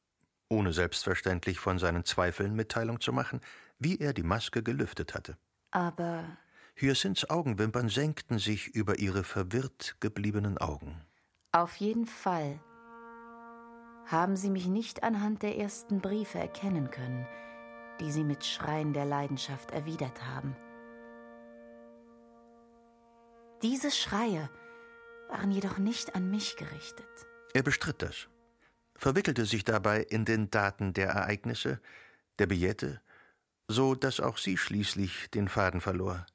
ohne selbstverständlich von seinen Zweifeln Mitteilung zu machen, wie er die Maske gelüftet hatte. Aber Hyacinths Augenwimpern senkten sich über ihre verwirrt gebliebenen Augen. auf jeden Fall haben Sie mich nicht anhand der ersten Briefe erkennen können, die Sie mit Schreien der Leidenschaft erwidert haben. Diese Schreie waren jedoch nicht an mich gerichtet. Er bestritt das, verwickelte sich dabei in den Daten der Ereignisse, der Billette, so dass auch sie schließlich den Faden verlor.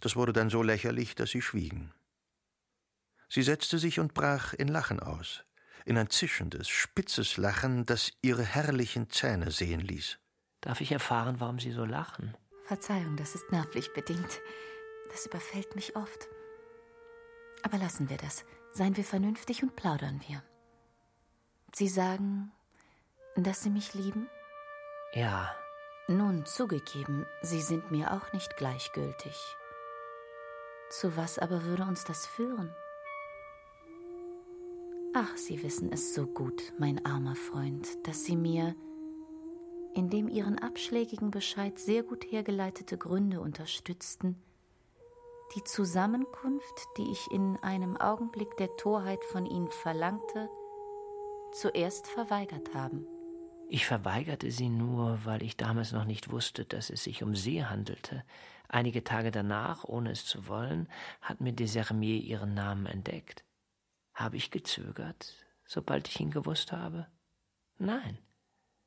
Das wurde dann so lächerlich, dass sie schwiegen. Sie setzte sich und brach in Lachen aus, in ein zischendes, spitzes Lachen, das ihre herrlichen Zähne sehen ließ. Darf ich erfahren, warum Sie so lachen? Verzeihung, das ist nervlich bedingt. Das überfällt mich oft. Aber lassen wir das. Seien wir vernünftig und plaudern wir. Sie sagen, dass Sie mich lieben? Ja, Nun, zugegeben, Sie sind mir auch nicht gleichgültig. Zu was aber würde uns das führen? Ach, Sie wissen es so gut, mein armer Freund, dass Sie mir, indem Ihren abschlägigen Bescheid sehr gut hergeleitete Gründe unterstützten, die Zusammenkunft, die ich in einem Augenblick der Torheit von Ihnen verlangte, zuerst verweigert haben. ich verweigerte sie nur, weil ich damals noch nicht wusste, dass es sich um sie handelte. Einige Tage danach, ohne es zu wollen, hat mir Desermier ihren Namen entdeckt. Habe ich gezögert, sobald ich ihn gewusst habe? Nein.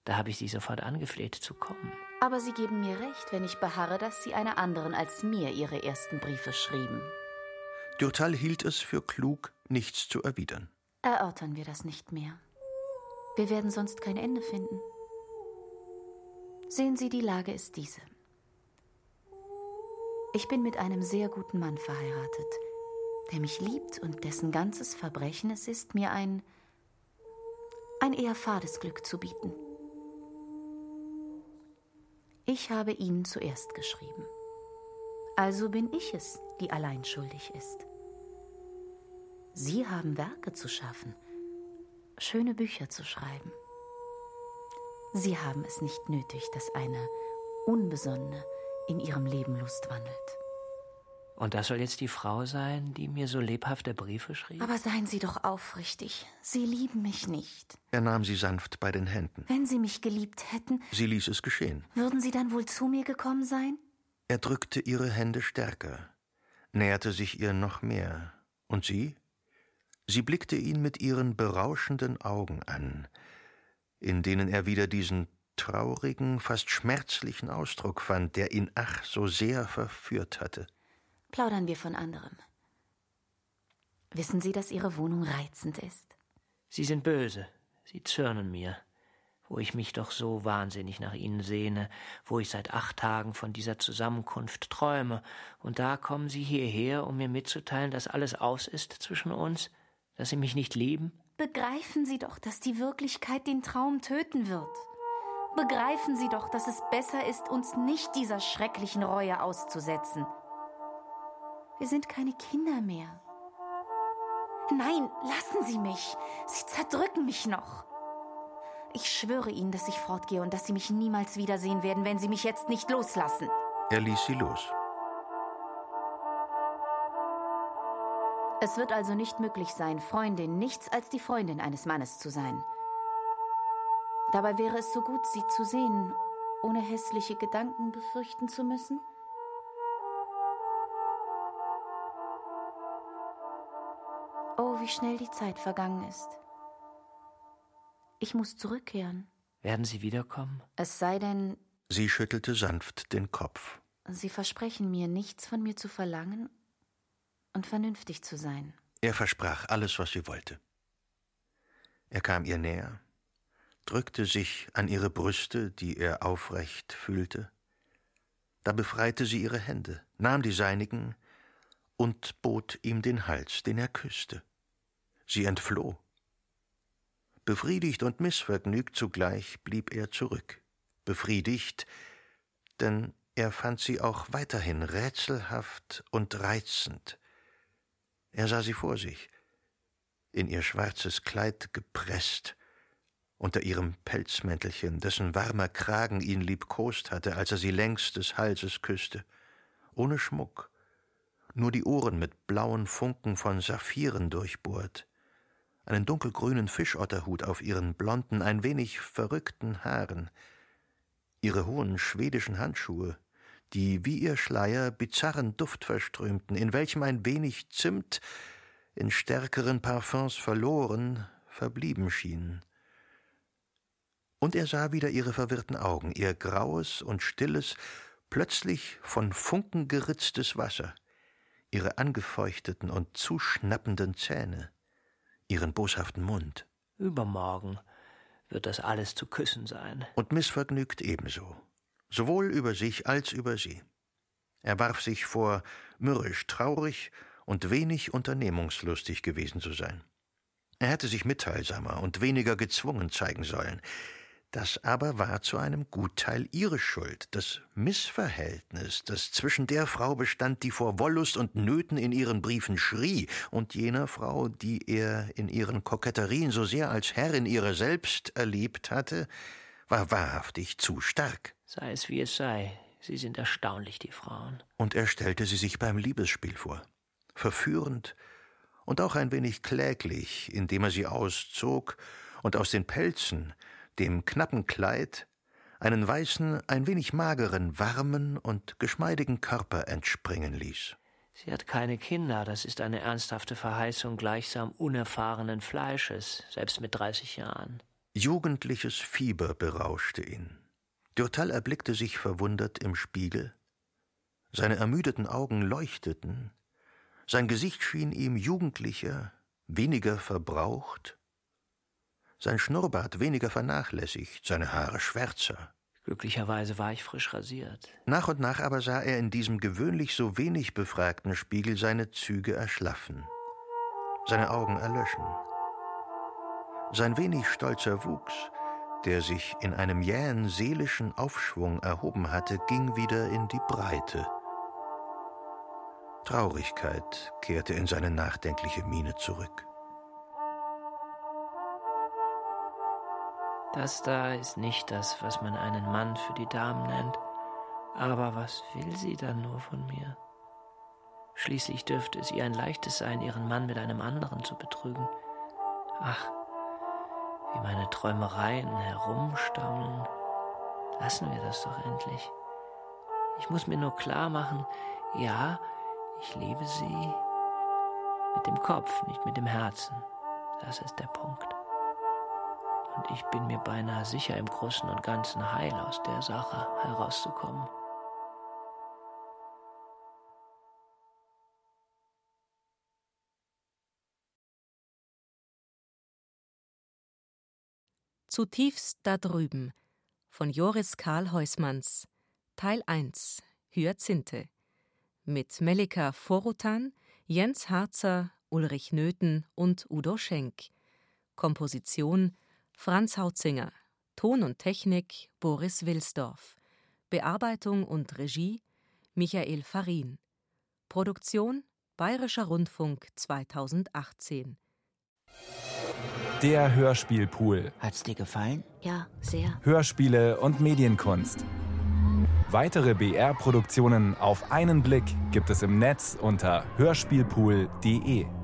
Da habe ich sie sofort angefleht zu kommen. Aber Sie geben mir recht, wenn ich beharre, dass Sie einer anderen als mir Ihre ersten Briefe schrieben. Durtal hielt es für klug, nichts zu erwidern. Erörtern wir das nicht mehr. Wir werden sonst kein Ende finden. Sehen Sie, die Lage ist diese. Ich bin mit einem sehr guten Mann verheiratet, der mich liebt und dessen ganzes Verbrechen es ist, mir ein ein eher fades Glück zu bieten. Ich habe Ihnen zuerst geschrieben. Also bin ich es, die allein schuldig ist. Sie haben Werke zu schaffen, schöne Bücher zu schreiben. Sie haben es nicht nötig, dass eine Unbesonnene in ihrem Leben Lust wandelt. Und das soll jetzt die Frau sein, die mir so lebhafte Briefe schrieb? Aber seien Sie doch aufrichtig. Sie lieben mich nicht. Er nahm sie sanft bei den Händen. Wenn Sie mich geliebt hätten, Sie ließ es geschehen. würden Sie dann wohl zu mir gekommen sein? Er drückte ihre Hände stärker, näherte sich ihr noch mehr. Und sie? Sie blickte ihn mit ihren berauschenden Augen an, in denen er wieder diesen traurigen, fast schmerzlichen Ausdruck fand, der ihn ach so sehr verführt hatte. Plaudern wir von anderem. Wissen Sie, dass Ihre Wohnung reizend ist? Sie sind böse, sie zürnen mir, wo ich mich doch so wahnsinnig nach ihnen sehne, wo ich seit acht Tagen von dieser Zusammenkunft träume, und da kommen sie hierher, um mir mitzuteilen, dass alles aus ist zwischen uns, dass sie mich nicht lieben? Begreifen Sie doch, dass die Wirklichkeit den Traum töten wird. Begreifen Sie doch, dass es besser ist, uns nicht dieser schrecklichen Reue auszusetzen. Wir sind keine Kinder mehr. Nein, lassen Sie mich. Sie zerdrücken mich noch. Ich schwöre Ihnen, dass ich fortgehe und dass Sie mich niemals wiedersehen werden, wenn Sie mich jetzt nicht loslassen. Er ließ sie los. Es wird also nicht möglich sein, Freundin nichts als die Freundin eines Mannes zu sein. Dabei wäre es so gut, sie zu sehen, ohne hässliche Gedanken befürchten zu müssen. Wie schnell die Zeit vergangen ist. Ich muss zurückkehren. Werden Sie wiederkommen? Es sei denn, Sie schüttelte sanft den Kopf. Sie versprechen mir, nichts von mir zu verlangen und vernünftig zu sein. Er versprach alles, was sie wollte. Er kam ihr näher, drückte sich an ihre Brüste, die er aufrecht fühlte. Da befreite sie ihre Hände, nahm die seinigen und bot ihm den Hals, den er küsste. Sie entfloh. Befriedigt und missvergnügt zugleich blieb er zurück. Befriedigt, denn er fand sie auch weiterhin rätselhaft und reizend. Er sah sie vor sich, in ihr schwarzes Kleid gepresst, unter ihrem Pelzmäntelchen, dessen warmer Kragen ihn liebkost hatte, als er sie längs des Halses küsste, ohne Schmuck, nur die Ohren mit blauen Funken von Saphiren durchbohrt, einen dunkelgrünen Fischotterhut auf ihren blonden, ein wenig verrückten Haaren, ihre hohen schwedischen Handschuhe, die wie ihr Schleier bizarren Duft verströmten, in welchem ein wenig Zimt in stärkeren Parfums verloren, verblieben schien. Und er sah wieder ihre verwirrten Augen, ihr graues und stilles, plötzlich von Funken geritztes Wasser, ihre angefeuchteten und zuschnappenden Zähne, ihren boshaften Mund. Übermorgen wird das alles zu küssen sein. Und missvergnügt ebenso sowohl über sich als über sie. Er warf sich vor, mürrisch traurig und wenig unternehmungslustig gewesen zu sein. Er hätte sich mitteilsamer und weniger gezwungen zeigen sollen. Das aber war zu einem Gutteil ihre Schuld, das Missverhältnis, das zwischen der Frau bestand, die vor Wollust und Nöten in ihren Briefen schrie, und jener Frau, die er in ihren Koketterien so sehr als Herrin ihrer selbst erlebt hatte, war wahrhaftig zu stark. Sei es wie es sei, sie sind erstaunlich, die Frauen. Und er stellte sie sich beim Liebesspiel vor. Verführend und auch ein wenig kläglich, indem er sie auszog und aus den Pelzen, dem knappen Kleid, einen weißen, ein wenig mageren, warmen und geschmeidigen Körper entspringen ließ. Sie hat keine Kinder, das ist eine ernsthafte Verheißung gleichsam unerfahrenen Fleisches, selbst mit dreißig Jahren. Jugendliches Fieber berauschte ihn. Durtal erblickte sich verwundert im Spiegel. Seine ermüdeten Augen leuchteten. Sein Gesicht schien ihm jugendlicher, weniger verbraucht. Sein Schnurrbart weniger vernachlässigt, seine Haare schwärzer. Glücklicherweise war ich frisch rasiert. Nach und nach aber sah er in diesem gewöhnlich so wenig befragten Spiegel seine Züge erschlaffen, seine Augen erlöschen. Sein wenig stolzer Wuchs, der sich in einem jähen seelischen Aufschwung erhoben hatte, ging wieder in die Breite. Traurigkeit kehrte in seine nachdenkliche Miene zurück. Das da ist nicht das, was man einen Mann für die Damen nennt. Aber was will sie dann nur von mir? Schließlich dürfte es ihr ein leichtes sein, ihren Mann mit einem anderen zu betrügen. Ach, wie meine Träumereien herumstammeln. Lassen wir das doch endlich. Ich muss mir nur klar machen, ja, ich liebe sie mit dem Kopf, nicht mit dem Herzen. Das ist der Punkt. Und ich bin mir beinahe sicher, im Großen und Ganzen heil aus der Sache herauszukommen. Zutiefst da drüben von Joris Karl Heusmanns Teil 1 Hyazinthe mit Melika Vorutan, Jens Harzer, Ulrich Nöthen und Udo Schenk. Komposition Franz Hautzinger. Ton und Technik Boris Wilsdorf. Bearbeitung und Regie Michael Farin. Produktion Bayerischer Rundfunk 2018. Der Hörspielpool. Hat's dir gefallen? Ja, sehr. Hörspiele und Medienkunst. Weitere BR-Produktionen auf einen Blick gibt es im Netz unter hörspielpool.de.